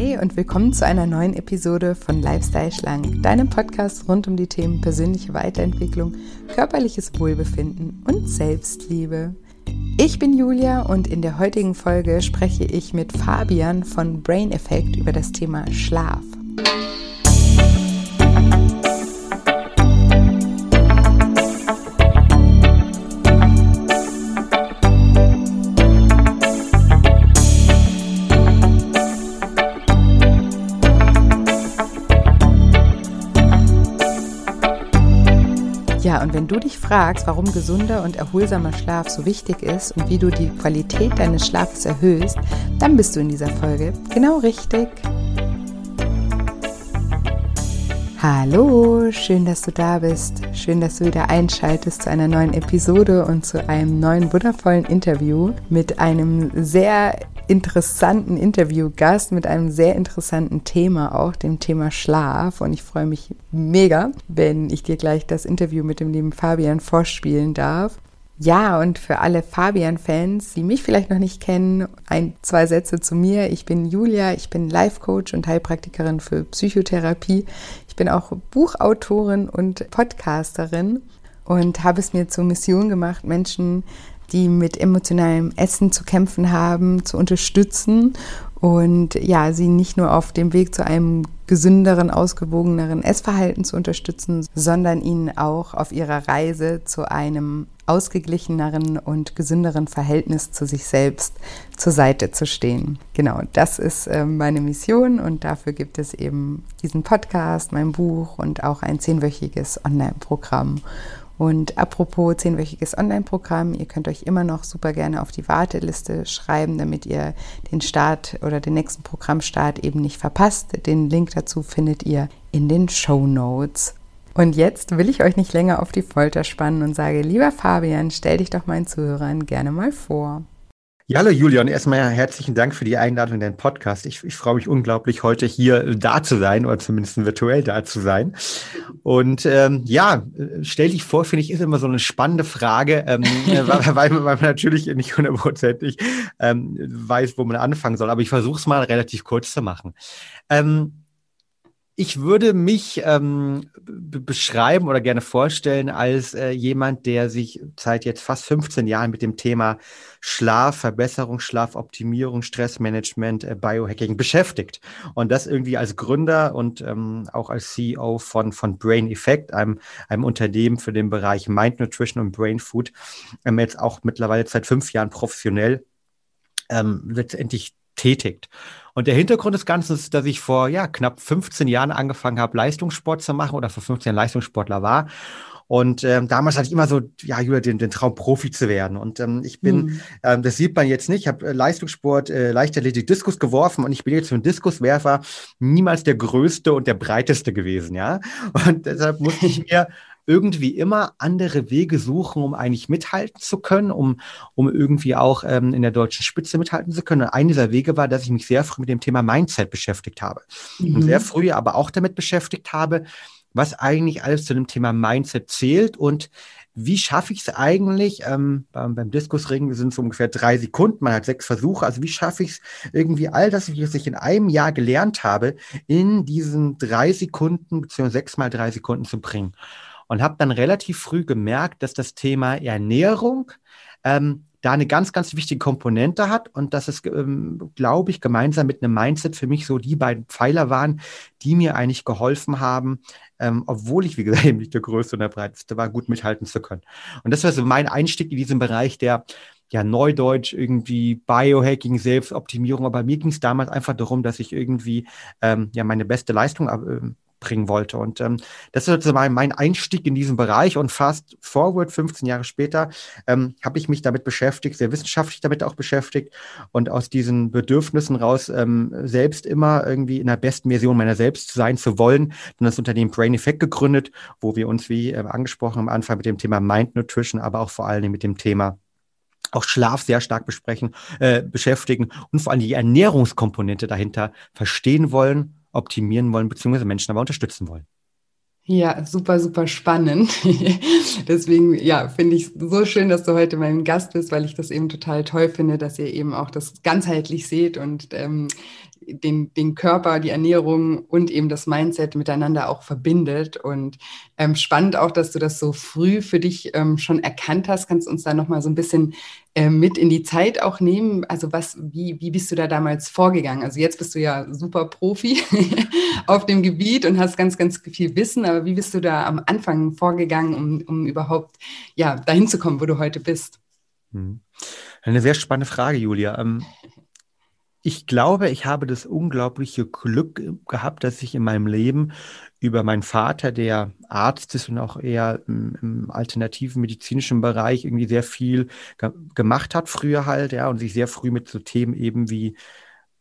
Hi und willkommen zu einer neuen Episode von Lifestyle Schlank, deinem Podcast rund um die Themen persönliche Weiterentwicklung, körperliches Wohlbefinden und Selbstliebe. Ich bin Julia und in der heutigen Folge spreche ich mit Fabian von Brain Effect über das Thema Schlaf. Du dich fragst, warum gesunder und erholsamer Schlaf so wichtig ist und wie du die Qualität deines Schlafes erhöhst, dann bist du in dieser Folge genau richtig. Hallo, schön, dass du da bist. Schön, dass du wieder einschaltest zu einer neuen Episode und zu einem neuen wundervollen Interview mit einem sehr interessanten Interviewgast mit einem sehr interessanten Thema auch, dem Thema Schlaf. Und ich freue mich mega, wenn ich dir gleich das Interview mit dem lieben Fabian vorspielen darf. Ja, und für alle Fabian-Fans, die mich vielleicht noch nicht kennen, ein, zwei Sätze zu mir. Ich bin Julia, ich bin Life-Coach und Heilpraktikerin für Psychotherapie. Ich bin auch Buchautorin und Podcasterin und habe es mir zur Mission gemacht, Menschen die mit emotionalem Essen zu kämpfen haben, zu unterstützen und ja, sie nicht nur auf dem Weg zu einem gesünderen, ausgewogeneren Essverhalten zu unterstützen, sondern ihnen auch auf ihrer Reise zu einem ausgeglicheneren und gesünderen Verhältnis zu sich selbst zur Seite zu stehen. Genau, das ist äh, meine Mission und dafür gibt es eben diesen Podcast, mein Buch und auch ein zehnwöchiges Online-Programm. Und apropos zehnwöchiges Online-Programm, ihr könnt euch immer noch super gerne auf die Warteliste schreiben, damit ihr den Start oder den nächsten Programmstart eben nicht verpasst. Den Link dazu findet ihr in den Show Notes. Und jetzt will ich euch nicht länger auf die Folter spannen und sage, lieber Fabian, stell dich doch meinen Zuhörern gerne mal vor. Ja, hallo Julian, erstmal herzlichen Dank für die Einladung in den Podcast. Ich, ich freue mich unglaublich, heute hier da zu sein oder zumindest virtuell da zu sein. Und ähm, ja, stell dich vor, finde ich, ist immer so eine spannende Frage, ähm, weil, weil, weil, man natürlich nicht hundertprozentig ähm, weiß, wo man anfangen soll. Aber ich versuche es mal relativ kurz zu machen. Ähm, ich würde mich ähm, beschreiben oder gerne vorstellen als äh, jemand, der sich seit jetzt fast 15 Jahren mit dem Thema Schlaf, Verbesserung, Schlafoptimierung, Stressmanagement, äh, Biohacking beschäftigt. Und das irgendwie als Gründer und ähm, auch als CEO von, von Brain Effect, einem, einem Unternehmen für den Bereich Mind Nutrition und Brain Food, ähm, jetzt auch mittlerweile seit fünf Jahren professionell ähm, letztendlich tätigt. Und der Hintergrund des Ganzen ist, dass ich vor ja, knapp 15 Jahren angefangen habe, Leistungssport zu machen oder vor 15 Jahren Leistungssportler war. Und ähm, damals hatte ich immer so, ja, Julia, den, den Traum, Profi zu werden. Und ähm, ich bin, mhm. ähm, das sieht man jetzt nicht, ich habe äh, Leistungssport, äh, Leichtathletik, Diskus geworfen und ich bin jetzt für einen Diskuswerfer niemals der Größte und der Breiteste gewesen, ja. Und deshalb musste ich mir irgendwie immer andere Wege suchen, um eigentlich mithalten zu können, um, um irgendwie auch ähm, in der deutschen Spitze mithalten zu können. Und einer dieser Wege war, dass ich mich sehr früh mit dem Thema Mindset beschäftigt habe. Mhm. Und sehr früh aber auch damit beschäftigt habe, was eigentlich alles zu dem Thema Mindset zählt und wie schaffe ich es eigentlich? Ähm, beim, beim Diskusring sind es ungefähr drei Sekunden, man hat sechs Versuche. Also wie schaffe ich es irgendwie all das, was ich in einem Jahr gelernt habe, in diesen drei Sekunden beziehungsweise sechs mal drei Sekunden zu bringen? Und habe dann relativ früh gemerkt, dass das Thema Ernährung ähm, da eine ganz, ganz wichtige Komponente hat und dass es, ähm, glaube ich, gemeinsam mit einem Mindset für mich so die beiden Pfeiler waren, die mir eigentlich geholfen haben, ähm, obwohl ich, wie gesagt, eben nicht der Größte und der Breiteste war, gut mithalten zu können. Und das war so mein Einstieg in diesen Bereich der ja, Neudeutsch, irgendwie Biohacking, Selbstoptimierung. Aber mir ging es damals einfach darum, dass ich irgendwie ähm, ja meine beste Leistung äh, bringen wollte. Und ähm, das ist sozusagen mein Einstieg in diesen Bereich. Und fast forward, 15 Jahre später, ähm, habe ich mich damit beschäftigt, sehr wissenschaftlich damit auch beschäftigt und aus diesen Bedürfnissen raus ähm, selbst immer irgendwie in der besten Version meiner selbst sein zu wollen, dann das Unternehmen Brain Effect gegründet, wo wir uns, wie äh, angesprochen am Anfang, mit dem Thema Mind Nutrition, aber auch vor allen Dingen mit dem Thema auch Schlaf sehr stark besprechen, äh, beschäftigen und vor allem die Ernährungskomponente dahinter verstehen wollen optimieren wollen, beziehungsweise Menschen aber unterstützen wollen. Ja, super, super spannend. Deswegen, ja, finde ich so schön, dass du heute mein Gast bist, weil ich das eben total toll finde, dass ihr eben auch das ganzheitlich seht und ähm, den, den Körper, die Ernährung und eben das Mindset miteinander auch verbindet. Und ähm, spannend auch, dass du das so früh für dich ähm, schon erkannt hast. Kannst du uns da nochmal so ein bisschen äh, mit in die Zeit auch nehmen? Also was, wie, wie bist du da damals vorgegangen? Also jetzt bist du ja super Profi auf dem Gebiet und hast ganz, ganz viel Wissen, aber wie bist du da am Anfang vorgegangen, um, um überhaupt ja, dahin zu kommen, wo du heute bist? Hm. Eine sehr spannende Frage, Julia. Ich glaube, ich habe das unglaubliche Glück gehabt, dass ich in meinem Leben über meinen Vater, der Arzt ist und auch eher im, im alternativen medizinischen Bereich irgendwie sehr viel ge gemacht hat früher halt, ja, und sich sehr früh mit so Themen eben wie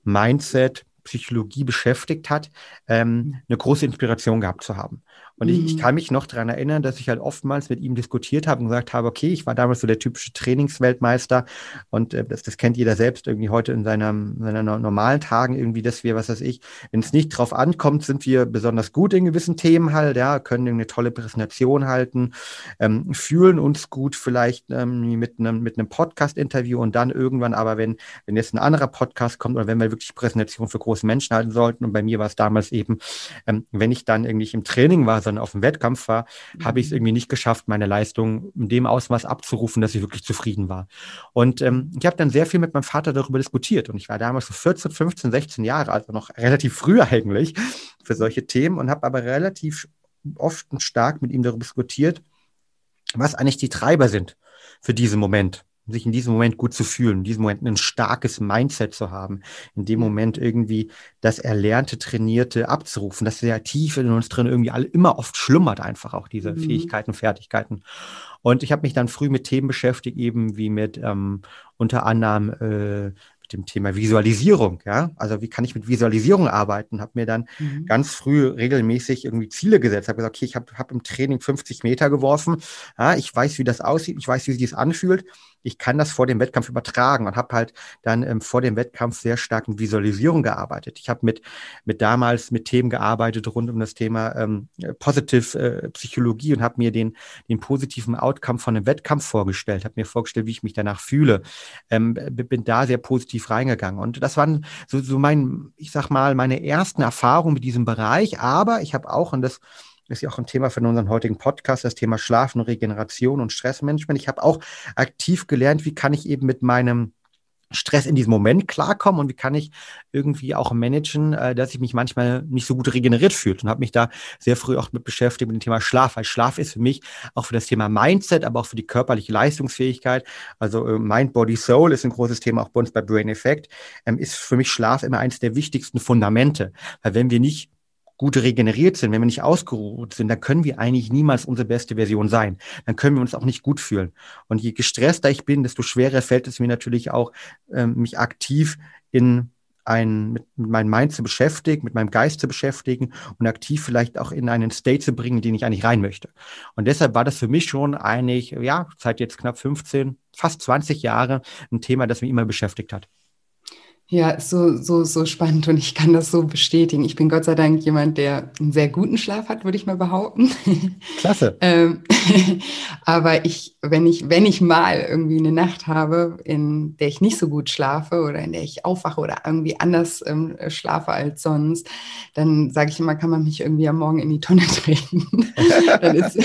Mindset, Psychologie beschäftigt hat, ähm, eine große Inspiration gehabt zu haben. Und mhm. ich, ich, mhm. kann mich noch daran erinnern, dass ich halt oftmals mit ihm diskutiert habe und gesagt habe, okay, ich war damals so der typische Trainingsweltmeister und äh, das, das kennt jeder selbst irgendwie heute in seiner, seiner normalen Tagen irgendwie, dass wir, was weiß ich, wenn es nicht drauf ankommt, sind wir besonders gut in gewissen Themen halt, ja, können eine tolle Präsentation halten, ähm, fühlen uns gut vielleicht ähm, mit einem mit einem Podcast-Interview und dann irgendwann aber, wenn, wenn jetzt ein anderer Podcast kommt oder wenn wir wirklich Präsentation für große Menschen halten sollten und bei mir war es damals eben, ähm, wenn ich dann irgendwie im Training war, sondern auf dem Wettkampf war, mhm. habe ich es irgendwie nicht geschafft, meine Leistung in dem Ausmaß abzurufen, dass ich wirklich zufrieden war. Und ähm, ich habe dann sehr viel mit meinem Vater darüber diskutiert. Und ich war damals so 14, 15, 16 Jahre, also noch relativ früh eigentlich für solche Themen und habe aber relativ oft und stark mit ihm darüber diskutiert, was eigentlich die Treiber sind für diesen Moment sich in diesem Moment gut zu fühlen, in diesem Moment ein starkes Mindset zu haben, in dem Moment irgendwie das Erlernte, Trainierte abzurufen, das sehr tief in uns drin irgendwie alle immer oft schlummert einfach auch diese mhm. Fähigkeiten, Fertigkeiten. Und ich habe mich dann früh mit Themen beschäftigt, eben wie mit ähm, unter anderem äh, dem Thema Visualisierung, ja. Also wie kann ich mit Visualisierung arbeiten? Habe mir dann mhm. ganz früh regelmäßig irgendwie Ziele gesetzt. Habe gesagt, okay, ich habe hab im Training 50 Meter geworfen. Ja, ich weiß, wie das aussieht. Ich weiß, wie sich das anfühlt. Ich kann das vor dem Wettkampf übertragen und habe halt dann ähm, vor dem Wettkampf sehr stark mit Visualisierung gearbeitet. Ich habe mit, mit damals mit Themen gearbeitet rund um das Thema ähm, Positive äh, Psychologie und habe mir den, den positiven Outcome von einem Wettkampf vorgestellt, habe mir vorgestellt, wie ich mich danach fühle. Ähm, bin da sehr positiv reingegangen. Und das waren so, so mein, ich sag mal, meine ersten Erfahrungen mit diesem Bereich. Aber ich habe auch, und das ist ja auch ein Thema für unseren heutigen Podcast, das Thema Schlafen, Regeneration und Stressmanagement. Ich habe auch aktiv gelernt, wie kann ich eben mit meinem Stress in diesem Moment klarkommen und wie kann ich irgendwie auch managen, äh, dass ich mich manchmal nicht so gut regeneriert fühlt und habe mich da sehr früh auch mit beschäftigt mit dem Thema Schlaf, weil Schlaf ist für mich auch für das Thema Mindset, aber auch für die körperliche Leistungsfähigkeit, also äh, Mind, Body, Soul ist ein großes Thema auch bei uns bei Brain Effect, ähm, ist für mich Schlaf immer eines der wichtigsten Fundamente, weil wenn wir nicht gut regeneriert sind, wenn wir nicht ausgeruht sind, dann können wir eigentlich niemals unsere beste Version sein. Dann können wir uns auch nicht gut fühlen. Und je gestresster ich bin, desto schwerer fällt es mir natürlich auch, ähm, mich aktiv in ein, mit, mit meinem Mind zu beschäftigen, mit meinem Geist zu beschäftigen und aktiv vielleicht auch in einen State zu bringen, den ich eigentlich rein möchte. Und deshalb war das für mich schon eigentlich, ja, seit jetzt knapp 15, fast 20 Jahre ein Thema, das mich immer beschäftigt hat. Ja, so, so, so spannend und ich kann das so bestätigen. Ich bin Gott sei Dank jemand, der einen sehr guten Schlaf hat, würde ich mal behaupten. Klasse. ähm, aber ich, wenn ich, wenn ich mal irgendwie eine Nacht habe, in der ich nicht so gut schlafe oder in der ich aufwache oder irgendwie anders ähm, schlafe als sonst, dann sage ich immer, kann man mich irgendwie am Morgen in die Tonne treten. dann ist,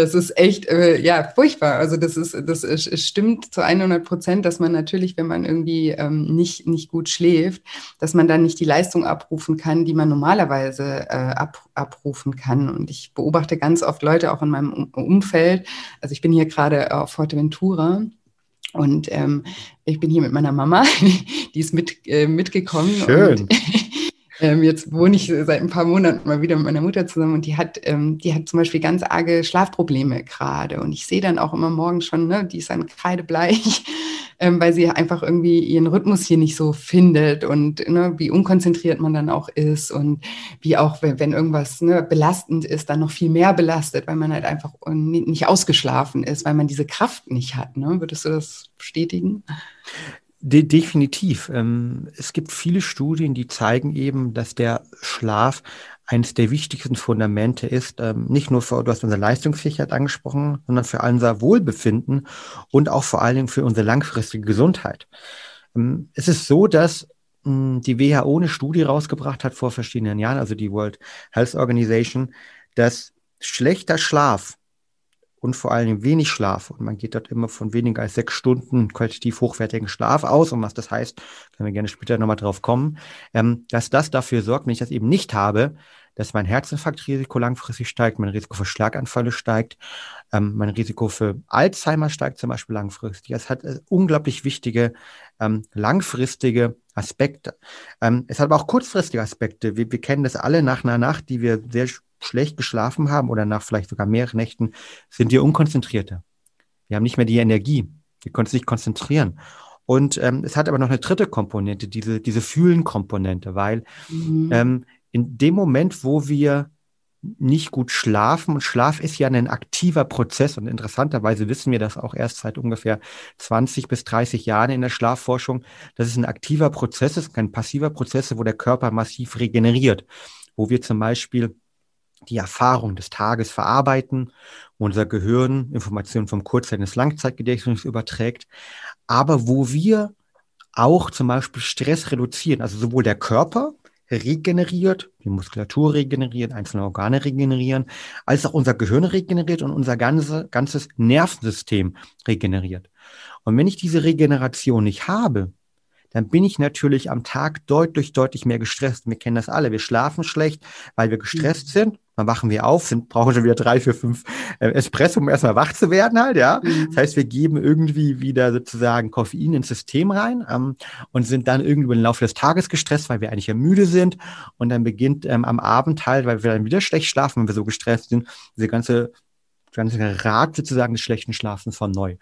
das ist echt, äh, ja, furchtbar. Also das ist, das ist, stimmt zu 100 Prozent, dass man natürlich, wenn man irgendwie ähm, nicht, nicht gut schläft, dass man dann nicht die Leistung abrufen kann, die man normalerweise äh, ab, abrufen kann. Und ich beobachte ganz oft Leute auch in meinem Umfeld. Also ich bin hier gerade auf Forteventura. Und ähm, ich bin hier mit meiner Mama, die ist mit, äh, mitgekommen. Schön. Und ähm, jetzt wohne ich seit ein paar Monaten mal wieder mit meiner Mutter zusammen und die hat, ähm, die hat zum Beispiel ganz arge Schlafprobleme gerade. Und ich sehe dann auch immer morgen schon, ne, die ist dann kreidebleich, ähm, weil sie einfach irgendwie ihren Rhythmus hier nicht so findet und ne, wie unkonzentriert man dann auch ist und wie auch, wenn, wenn irgendwas ne, belastend ist, dann noch viel mehr belastet, weil man halt einfach nicht ausgeschlafen ist, weil man diese Kraft nicht hat. Ne? Würdest du das bestätigen? De definitiv. Ähm, es gibt viele Studien, die zeigen eben, dass der Schlaf eines der wichtigsten Fundamente ist, ähm, nicht nur für, du hast unsere Leistungsfähigkeit angesprochen, sondern für unser Wohlbefinden und auch vor allen Dingen für unsere langfristige Gesundheit. Ähm, es ist so, dass hm, die WHO eine Studie rausgebracht hat vor verschiedenen Jahren, also die World Health Organization, dass schlechter Schlaf und vor allem wenig Schlaf, und man geht dort immer von weniger als sechs Stunden qualitativ hochwertigen Schlaf aus, und was das heißt, können wir gerne später nochmal drauf kommen, ähm, dass das dafür sorgt, wenn ich das eben nicht habe, dass mein Herzinfarktrisiko langfristig steigt, mein Risiko für Schlaganfälle steigt, ähm, mein Risiko für Alzheimer steigt zum Beispiel langfristig. Es hat äh, unglaublich wichtige ähm, langfristige Aspekte. Ähm, es hat aber auch kurzfristige Aspekte. Wir, wir kennen das alle nach einer Nacht, die wir sehr schlecht geschlafen haben oder nach vielleicht sogar mehreren Nächten, sind wir unkonzentrierter. Wir haben nicht mehr die Energie. Wir können uns nicht konzentrieren. Und ähm, es hat aber noch eine dritte Komponente, diese, diese Fühlen-Komponente, weil mhm. ähm, in dem Moment, wo wir nicht gut schlafen, und Schlaf ist ja ein aktiver Prozess und interessanterweise wissen wir das auch erst seit ungefähr 20 bis 30 Jahren in der Schlafforschung, dass es ein aktiver Prozess ist, kein passiver Prozess, wo der Körper massiv regeneriert, wo wir zum Beispiel die Erfahrung des Tages verarbeiten, unser Gehirn Informationen vom Kurzzeit- ins Langzeitgedächtnis überträgt, aber wo wir auch zum Beispiel Stress reduzieren, also sowohl der Körper regeneriert, die Muskulatur regeneriert, einzelne Organe regenerieren, als auch unser Gehirn regeneriert und unser ganze, ganzes Nervensystem regeneriert. Und wenn ich diese Regeneration nicht habe, dann bin ich natürlich am Tag deutlich, deutlich mehr gestresst. Wir kennen das alle. Wir schlafen schlecht, weil wir gestresst mhm. sind. Dann wachen wir auf, sind, brauchen schon wieder drei, vier, fünf äh, Espresso, um erstmal wach zu werden halt, ja. Mhm. Das heißt, wir geben irgendwie wieder sozusagen Koffein ins System rein ähm, und sind dann irgendwie im Laufe des Tages gestresst, weil wir eigentlich ja müde sind. Und dann beginnt ähm, am Abend halt, weil wir dann wieder schlecht schlafen, wenn wir so gestresst sind, diese ganze ganze Rad sozusagen des schlechten Schlafens von neu.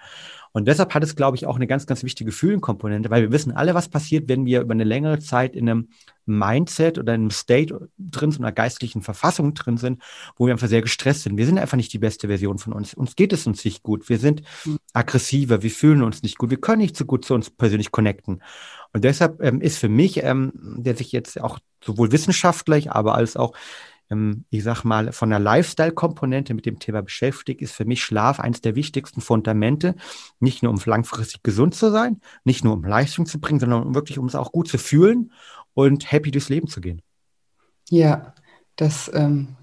Und deshalb hat es, glaube ich, auch eine ganz, ganz wichtige Fühlenkomponente, weil wir wissen alle, was passiert, wenn wir über eine längere Zeit in einem Mindset oder in einem State drin sind, einer geistlichen Verfassung drin sind, wo wir einfach sehr gestresst sind. Wir sind einfach nicht die beste Version von uns. Uns geht es uns nicht gut. Wir sind hm. aggressiver, wir fühlen uns nicht gut, wir können nicht so gut zu uns persönlich connecten. Und deshalb ähm, ist für mich, ähm, der sich jetzt auch sowohl wissenschaftlich, aber als auch ähm, ich sag mal, von der Lifestyle-Komponente mit dem Thema beschäftigt, ist für mich Schlaf eines der wichtigsten Fundamente. Nicht nur um langfristig gesund zu sein, nicht nur um Leistung zu bringen, sondern wirklich, um es auch gut zu fühlen und happy durchs Leben zu gehen. Ja, das ähm,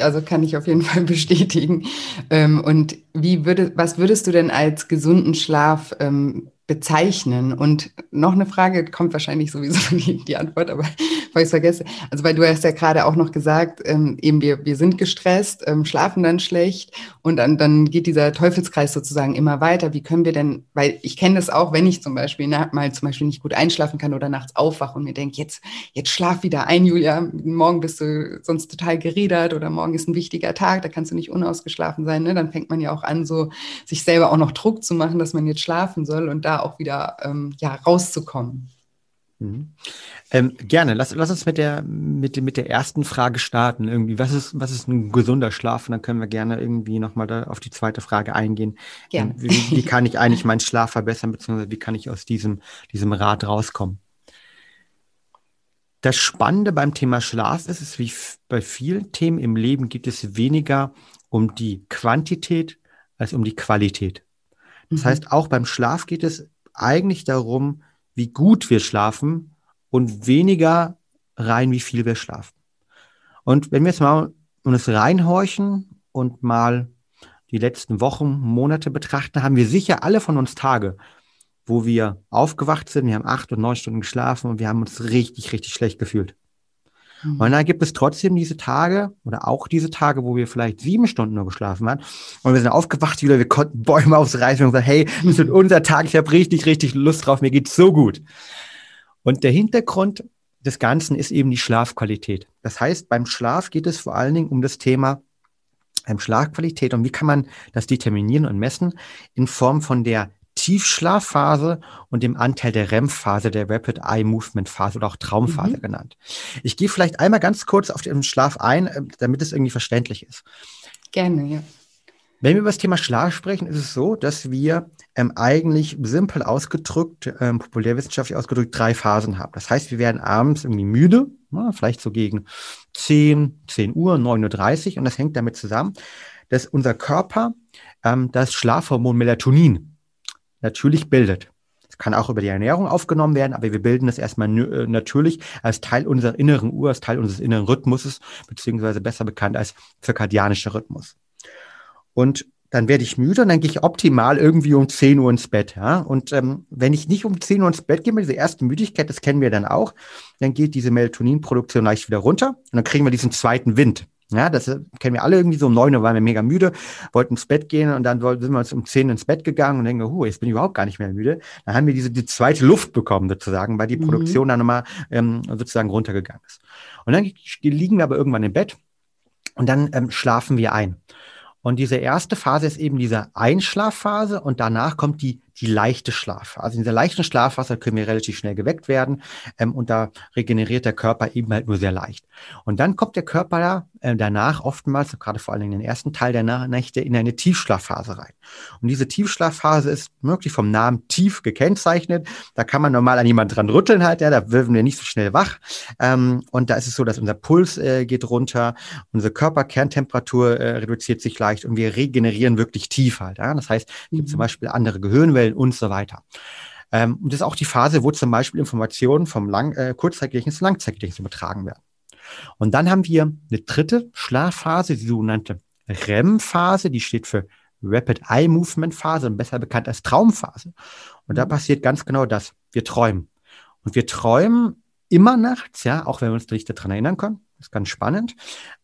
also kann ich auf jeden Fall bestätigen. Ähm, und wie würde, was würdest du denn als gesunden Schlaf ähm, bezeichnen? Und noch eine Frage, kommt wahrscheinlich sowieso die, die Antwort, aber weil ich es vergesse. Also weil du hast ja gerade auch noch gesagt, ähm, eben wir, wir sind gestresst, ähm, schlafen dann schlecht und dann, dann geht dieser Teufelskreis sozusagen immer weiter. Wie können wir denn, weil ich kenne das auch, wenn ich zum Beispiel na, mal zum Beispiel nicht gut einschlafen kann oder nachts aufwache und mir denke, jetzt, jetzt schlaf wieder ein, Julia, morgen bist du sonst total geredert oder morgen ist ein wichtiger Tag, da kannst du nicht unausgeschlafen sein. Ne? Dann fängt man ja auch an, so sich selber auch noch Druck zu machen, dass man jetzt schlafen soll und da auch wieder ähm, ja, rauszukommen. Mhm. Ähm, gerne. Lass, lass uns mit der, mit, mit der ersten Frage starten. Irgendwie, was ist, was ist ein gesunder Schlaf? Und dann können wir gerne irgendwie nochmal auf die zweite Frage eingehen. Gerne. Wie, wie kann ich eigentlich meinen Schlaf verbessern, beziehungsweise wie kann ich aus diesem, diesem Rad rauskommen? Das Spannende beim Thema Schlaf ist, ist, wie bei vielen Themen im Leben geht es weniger um die Quantität als um die Qualität. Das mhm. heißt, auch beim Schlaf geht es eigentlich darum, wie gut wir schlafen und weniger rein, wie viel wir schlafen. Und wenn wir jetzt mal uns reinhorchen und mal die letzten Wochen, Monate betrachten, haben wir sicher alle von uns Tage, wo wir aufgewacht sind, wir haben acht und neun Stunden geschlafen und wir haben uns richtig, richtig schlecht gefühlt. Mhm. Und dann gibt es trotzdem diese Tage oder auch diese Tage, wo wir vielleicht sieben Stunden nur geschlafen haben und wir sind aufgewacht wieder, wir konnten Bäume aufreißen und gesagt, hey, das wird unser Tag, ich habe richtig, richtig Lust drauf, mir geht's so gut. Und der Hintergrund des Ganzen ist eben die Schlafqualität. Das heißt, beim Schlaf geht es vor allen Dingen um das Thema ähm, Schlafqualität und wie kann man das determinieren und messen in Form von der Tiefschlafphase und dem Anteil der REM-Phase, der Rapid Eye Movement Phase oder auch Traumphase mhm. genannt. Ich gehe vielleicht einmal ganz kurz auf den Schlaf ein, äh, damit es irgendwie verständlich ist. Gerne, ja. Wenn wir über das Thema Schlaf sprechen, ist es so, dass wir ähm, eigentlich simpel ausgedrückt, ähm, populärwissenschaftlich ausgedrückt, drei Phasen haben. Das heißt, wir werden abends irgendwie müde, na, vielleicht so gegen 10, 10 Uhr, 9.30 Uhr und das hängt damit zusammen, dass unser Körper ähm, das Schlafhormon Melatonin natürlich bildet. kann auch über die Ernährung aufgenommen werden, aber wir bilden es erstmal äh, natürlich als Teil unserer inneren Uhr, als Teil unseres inneren Rhythmuses, beziehungsweise besser bekannt als zirkadianischer Rhythmus. Und dann werde ich müde und dann gehe ich optimal irgendwie um 10 Uhr ins Bett. Ja? Und ähm, wenn ich nicht um 10 Uhr ins Bett gehe, mit dieser ersten Müdigkeit, das kennen wir dann auch, dann geht diese Melatoninproduktion leicht wieder runter und dann kriegen wir diesen zweiten Wind. Ja, das äh, kennen wir alle irgendwie so um 9 Uhr waren wir mega müde, wollten ins Bett gehen und dann sind wir uns um 10 Uhr ins Bett gegangen und denken, huh, jetzt bin ich überhaupt gar nicht mehr müde. Dann haben wir diese die zweite Luft bekommen sozusagen, weil die mhm. Produktion dann nochmal ähm, sozusagen runtergegangen ist. Und dann liegen wir aber irgendwann im Bett und dann ähm, schlafen wir ein. Und diese erste Phase ist eben diese Einschlafphase und danach kommt die die leichte Schlafphase. Also in dieser leichten Schlafphase können wir relativ schnell geweckt werden ähm, und da regeneriert der Körper eben halt nur sehr leicht. Und dann kommt der Körper da, äh, danach oftmals, gerade vor allem in den ersten Teil der Nächte, in eine Tiefschlafphase rein. Und diese Tiefschlafphase ist wirklich vom Namen tief gekennzeichnet. Da kann man normal an jemand dran rütteln halt, ja, da werden wir nicht so schnell wach. Ähm, und da ist es so, dass unser Puls äh, geht runter, unsere Körperkerntemperatur äh, reduziert sich leicht und wir regenerieren wirklich tief halt. Ja. Das heißt, es gibt mhm. zum Beispiel andere Gehirnwellen, Quellen und so weiter. Ähm, und das ist auch die Phase, wo zum Beispiel Informationen vom Lang äh, Kurzzeitgedächtnis zu Langzeitgedächtnis übertragen werden. Und dann haben wir eine dritte Schlafphase, die sogenannte REM-Phase, die steht für Rapid Eye Movement Phase, besser bekannt als Traumphase. Und da mhm. passiert ganz genau das. Wir träumen. Und wir träumen immer nachts, ja, auch wenn wir uns nicht daran erinnern können. Das ist ganz spannend.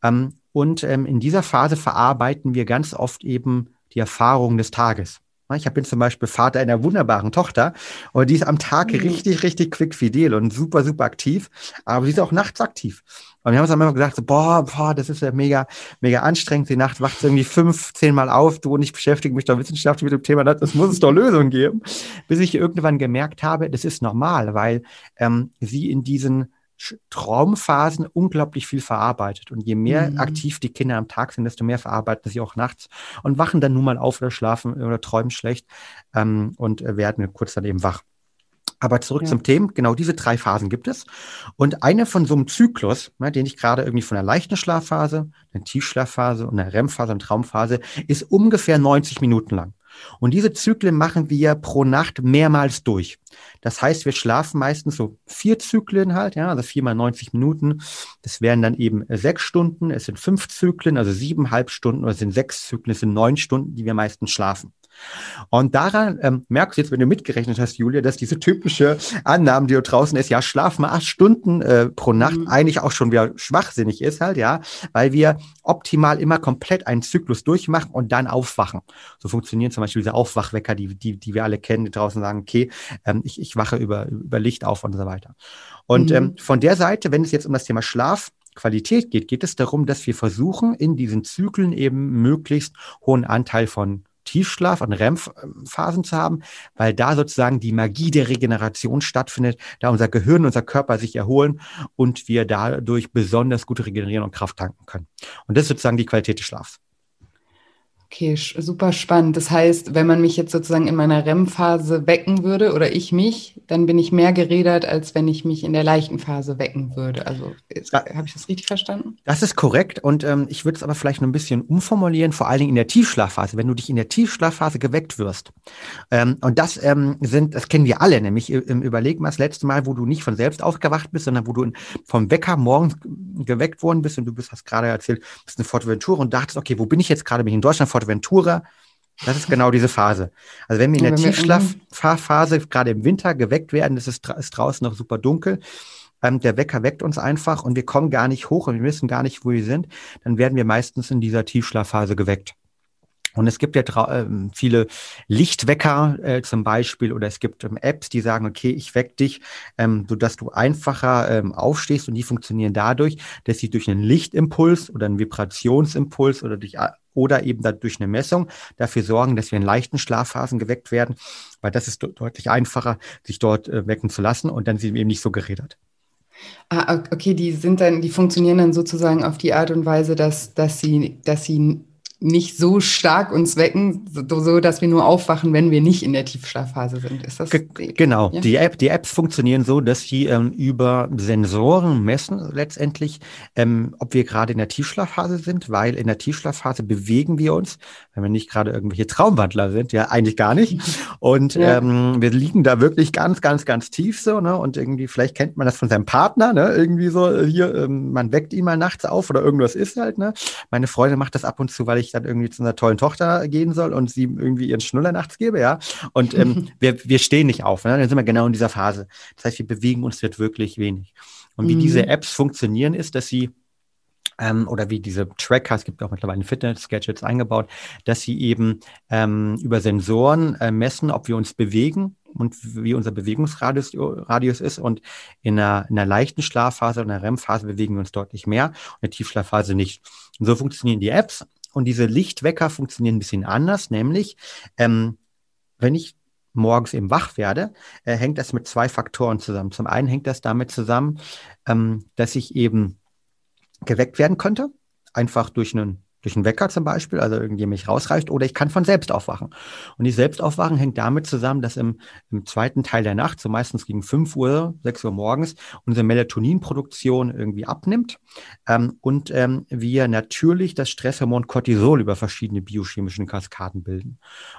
Ähm, und ähm, in dieser Phase verarbeiten wir ganz oft eben die Erfahrungen des Tages. Ich bin zum Beispiel Vater einer wunderbaren Tochter und die ist am Tag mhm. richtig, richtig quickfidel und super, super aktiv, aber sie ist auch nachts aktiv. Und wir haben uns dann immer gesagt, so, boah, boah, das ist ja mega, mega anstrengend. Die Nacht wacht irgendwie fünf, zehn Mal auf. Du und ich beschäftige mich doch wissenschaftlich mit dem Thema, das muss es doch Lösungen geben. Bis ich irgendwann gemerkt habe, das ist normal, weil ähm, sie in diesen Traumphasen unglaublich viel verarbeitet. Und je mehr mhm. aktiv die Kinder am Tag sind, desto mehr verarbeiten sie auch nachts und wachen dann nun mal auf oder schlafen oder träumen schlecht ähm, und äh, werden kurz dann eben wach. Aber zurück ja. zum Thema. Genau diese drei Phasen gibt es. Und eine von so einem Zyklus, ne, den ich gerade irgendwie von einer leichten Schlafphase, einer Tiefschlafphase und einer REM-Phase und Traumphase, ist ungefähr 90 Minuten lang. Und diese Zyklen machen wir pro Nacht mehrmals durch. Das heißt, wir schlafen meistens so vier Zyklen halt, ja, also viermal 90 Minuten. Das wären dann eben sechs Stunden. Es sind fünf Zyklen, also siebeneinhalb Stunden oder es sind sechs Zyklen, es sind neun Stunden, die wir meistens schlafen. Und daran ähm, merkst du jetzt, wenn du mitgerechnet hast, Julia, dass diese typische Annahme, die du draußen ist, ja, schlaf mal acht Stunden äh, pro Nacht, mhm. eigentlich auch schon wieder schwachsinnig ist halt, ja, weil wir optimal immer komplett einen Zyklus durchmachen und dann aufwachen. So funktionieren zum Beispiel diese Aufwachwecker, die, die, die wir alle kennen, die draußen sagen, okay, ähm, ich, ich wache über, über Licht auf und so weiter. Und mhm. ähm, von der Seite, wenn es jetzt um das Thema Schlaf Qualität geht, geht es darum, dass wir versuchen, in diesen Zyklen eben möglichst hohen Anteil von Tiefschlaf und REM-Phasen zu haben, weil da sozusagen die Magie der Regeneration stattfindet, da unser Gehirn, unser Körper sich erholen und wir dadurch besonders gut regenerieren und Kraft tanken können. Und das ist sozusagen die Qualität des Schlafs. Okay, super spannend. Das heißt, wenn man mich jetzt sozusagen in meiner REM-Phase wecken würde oder ich mich, dann bin ich mehr geredert, als wenn ich mich in der leichten Phase wecken würde. Also habe ich das richtig verstanden? Das ist korrekt und ähm, ich würde es aber vielleicht noch ein bisschen umformulieren, vor allen Dingen in der Tiefschlafphase, wenn du dich in der Tiefschlafphase geweckt wirst. Ähm, und das ähm, sind, das kennen wir alle, nämlich im Überleg mal das letzte Mal, wo du nicht von selbst aufgewacht bist, sondern wo du in, vom Wecker morgens geweckt worden bist und du bist, hast gerade erzählt, bist in Forteventura und dachtest, okay, wo bin ich jetzt gerade? Bin ich in Deutschland, Forteventura. Das ist genau diese Phase. Also wenn wir in der Tiefschlafphase gerade im Winter geweckt werden, ist, ist draußen noch super dunkel, ähm, der Wecker weckt uns einfach und wir kommen gar nicht hoch und wir wissen gar nicht, wo wir sind, dann werden wir meistens in dieser Tiefschlafphase geweckt. Und es gibt ja äh, viele Lichtwecker äh, zum Beispiel oder es gibt ähm, Apps, die sagen, okay, ich weck dich, ähm, sodass du einfacher ähm, aufstehst und die funktionieren dadurch, dass sie durch einen Lichtimpuls oder einen Vibrationsimpuls oder durch oder eben durch eine Messung dafür sorgen, dass wir in leichten Schlafphasen geweckt werden, weil das ist deutlich einfacher, sich dort äh, wecken zu lassen und dann sind wir eben nicht so gerädert. Ah, okay, die sind dann, die funktionieren dann sozusagen auf die Art und Weise, dass, dass sie, dass sie nicht so stark uns wecken, so, so, dass wir nur aufwachen, wenn wir nicht in der Tiefschlafphase sind. Ist das G genau? Ja? Die App, die Apps funktionieren so, dass sie ähm, über Sensoren messen letztendlich, ähm, ob wir gerade in der Tiefschlafphase sind, weil in der Tiefschlafphase bewegen wir uns, wenn wir nicht gerade irgendwelche Traumwandler sind, ja eigentlich gar nicht. Und ja. ähm, wir liegen da wirklich ganz, ganz, ganz tief so, ne? Und irgendwie vielleicht kennt man das von seinem Partner, ne? Irgendwie so äh, hier, ähm, man weckt ihn mal nachts auf oder irgendwas ist halt, ne? Meine Freundin macht das ab und zu, weil ich dann irgendwie zu einer tollen Tochter gehen soll und sie irgendwie ihren Schnuller nachts gebe, ja. Und ähm, wir, wir stehen nicht auf, ne? dann sind wir genau in dieser Phase. Das heißt, wir bewegen uns dort wirklich wenig. Und wie mhm. diese Apps funktionieren, ist, dass sie ähm, oder wie diese Tracker, es gibt auch mittlerweile Fitness-Gadgets eingebaut, dass sie eben ähm, über Sensoren äh, messen, ob wir uns bewegen und wie unser Bewegungsradius Radius ist. Und in einer, in einer leichten Schlafphase, in einer REM-Phase bewegen wir uns deutlich mehr, und in der Tiefschlafphase nicht. Und so funktionieren die Apps. Und diese Lichtwecker funktionieren ein bisschen anders, nämlich ähm, wenn ich morgens eben wach werde, äh, hängt das mit zwei Faktoren zusammen. Zum einen hängt das damit zusammen, ähm, dass ich eben geweckt werden könnte, einfach durch einen durch einen Wecker zum Beispiel, also irgendwie mich rausreißt, oder ich kann von selbst aufwachen. Und die Selbstaufwachen hängt damit zusammen, dass im, im zweiten Teil der Nacht, so meistens gegen 5 Uhr, 6 Uhr morgens, unsere Melatoninproduktion irgendwie abnimmt ähm, und ähm, wir natürlich das Stresshormon Cortisol über verschiedene biochemischen Kaskaden bilden.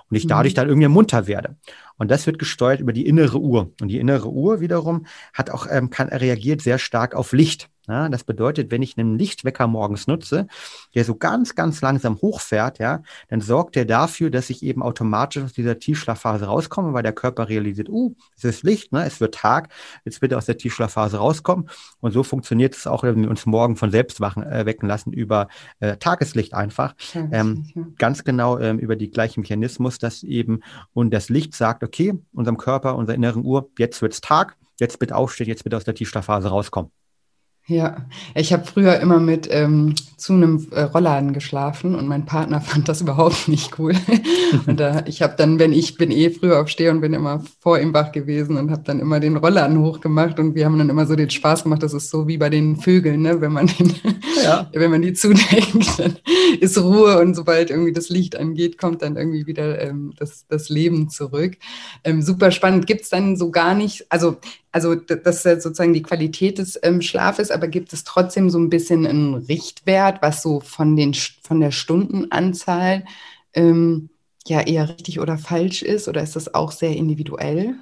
Und ich dadurch mhm. dann irgendwie munter werde. Und das wird gesteuert über die innere Uhr. Und die innere Uhr wiederum hat auch, ähm, kann, reagiert sehr stark auf Licht. Ja, das bedeutet, wenn ich einen Lichtwecker morgens nutze, der so ganz, ganz langsam hochfährt, ja, dann sorgt er dafür, dass ich eben automatisch aus dieser Tiefschlafphase rauskomme, weil der Körper realisiert, uh, es ist Licht, ne, es wird Tag, jetzt wird er aus der Tiefschlafphase rauskommen. Und so funktioniert es auch, wenn wir uns morgen von selbst wachen, äh, wecken lassen über äh, Tageslicht einfach. Ähm, ganz genau ähm, über die gleichen Mechanismus, dass eben und das Licht sagt, okay, unserem Körper, unserer inneren Uhr, jetzt wird's Tag, jetzt bitte aufstehen, jetzt bitte aus der Tiefschlafphase rauskommen. Ja, ich habe früher immer mit ähm, zu einem äh, Rollladen geschlafen und mein Partner fand das überhaupt nicht cool. und da, ich habe dann, wenn ich bin eh früher aufstehe und bin immer vor ihm wach gewesen und habe dann immer den Rollladen hochgemacht und wir haben dann immer so den Spaß gemacht. Das ist so wie bei den Vögeln, ne? wenn man den, ja. wenn man die zudeckt, dann ist Ruhe und sobald irgendwie das Licht angeht, kommt dann irgendwie wieder ähm, das, das Leben zurück. Ähm, super spannend. Gibt es dann so gar nicht, also also das ist sozusagen die Qualität des ähm, Schlafes, aber gibt es trotzdem so ein bisschen einen Richtwert, was so von, den, von der Stundenanzahl ähm, ja eher richtig oder falsch ist? Oder ist das auch sehr individuell?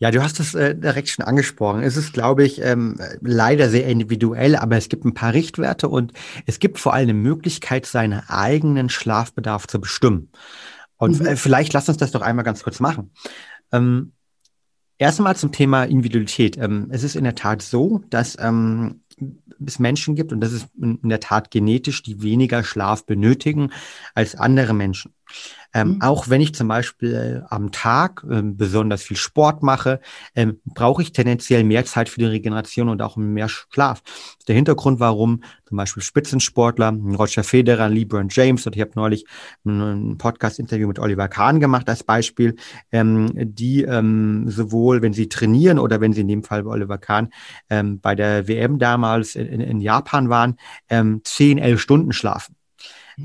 Ja, du hast es äh, direkt schon angesprochen. Es ist, glaube ich, ähm, leider sehr individuell, aber es gibt ein paar Richtwerte und es gibt vor allem eine Möglichkeit, seinen eigenen Schlafbedarf zu bestimmen. Und mhm. äh, vielleicht lass uns das doch einmal ganz kurz machen. Ähm, Erstmal zum Thema Individualität. Ähm, es ist in der Tat so, dass ähm, es Menschen gibt, und das ist in der Tat genetisch, die weniger Schlaf benötigen als andere Menschen. Ähm, mhm. Auch wenn ich zum Beispiel am Tag äh, besonders viel Sport mache, ähm, brauche ich tendenziell mehr Zeit für die Regeneration und auch mehr Schlaf. Der Hintergrund, warum zum Beispiel Spitzensportler, Roger Federer, LeBron James, und ich habe neulich ein Podcast-Interview mit Oliver Kahn gemacht als Beispiel, ähm, die ähm, sowohl, wenn sie trainieren oder wenn sie in dem Fall bei Oliver Kahn ähm, bei der WM damals in, in Japan waren, ähm, 10, 11 Stunden schlafen.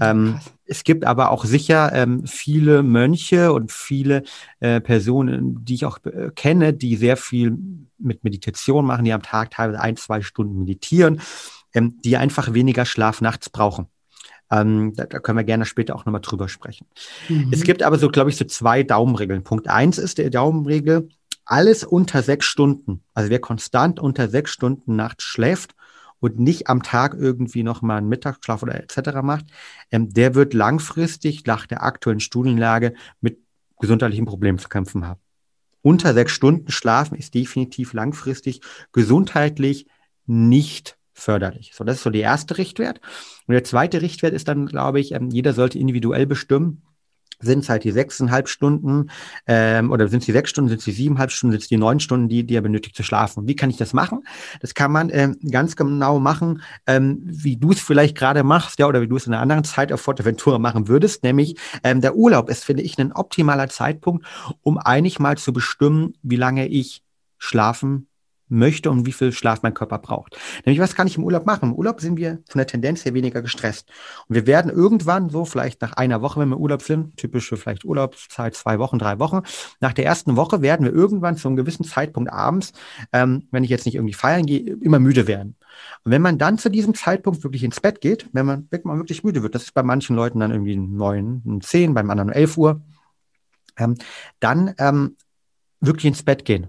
Ähm, es gibt aber auch sicher ähm, viele Mönche und viele äh, Personen, die ich auch äh, kenne, die sehr viel mit Meditation machen, die am Tag teilweise ein, zwei Stunden meditieren, ähm, die einfach weniger Schlaf nachts brauchen. Ähm, da, da, können wir gerne später auch nochmal drüber sprechen. Mhm. Es gibt aber so, glaube ich, so zwei Daumenregeln. Punkt eins ist der Daumenregel, alles unter sechs Stunden, also wer konstant unter sechs Stunden nachts schläft und nicht am Tag irgendwie noch mal einen Mittagsschlaf oder etc. macht, ähm, der wird langfristig nach der aktuellen Studienlage mit gesundheitlichen Problemen zu kämpfen haben. Unter sechs Stunden schlafen ist definitiv langfristig gesundheitlich nicht förderlich. So, das ist so der erste Richtwert. Und der zweite Richtwert ist dann, glaube ich, ähm, jeder sollte individuell bestimmen, sind es halt die sechseinhalb Stunden ähm, oder sind es die sechs Stunden, sind es die siebeneinhalb Stunden, sind es die neun Stunden, die, die er benötigt zu schlafen. wie kann ich das machen? Das kann man ähm, ganz genau machen, ähm, wie du es vielleicht gerade machst, ja, oder wie du es in einer anderen Zeit auf Forteventura machen würdest, nämlich ähm, der Urlaub ist, finde ich, ein optimaler Zeitpunkt, um eigentlich mal zu bestimmen, wie lange ich schlafen möchte und wie viel Schlaf mein Körper braucht. Nämlich, was kann ich im Urlaub machen? Im Urlaub sind wir von der Tendenz her weniger gestresst. Und wir werden irgendwann so, vielleicht nach einer Woche, wenn wir im Urlaub sind, typische vielleicht Urlaubszeit, zwei Wochen, drei Wochen, nach der ersten Woche werden wir irgendwann zu einem gewissen Zeitpunkt abends, ähm, wenn ich jetzt nicht irgendwie feiern gehe, immer müde werden. Und wenn man dann zu diesem Zeitpunkt wirklich ins Bett geht, wenn man, wenn man wirklich müde wird, das ist bei manchen Leuten dann irgendwie neun, zehn, beim anderen elf Uhr, ähm, dann ähm, wirklich ins Bett gehen.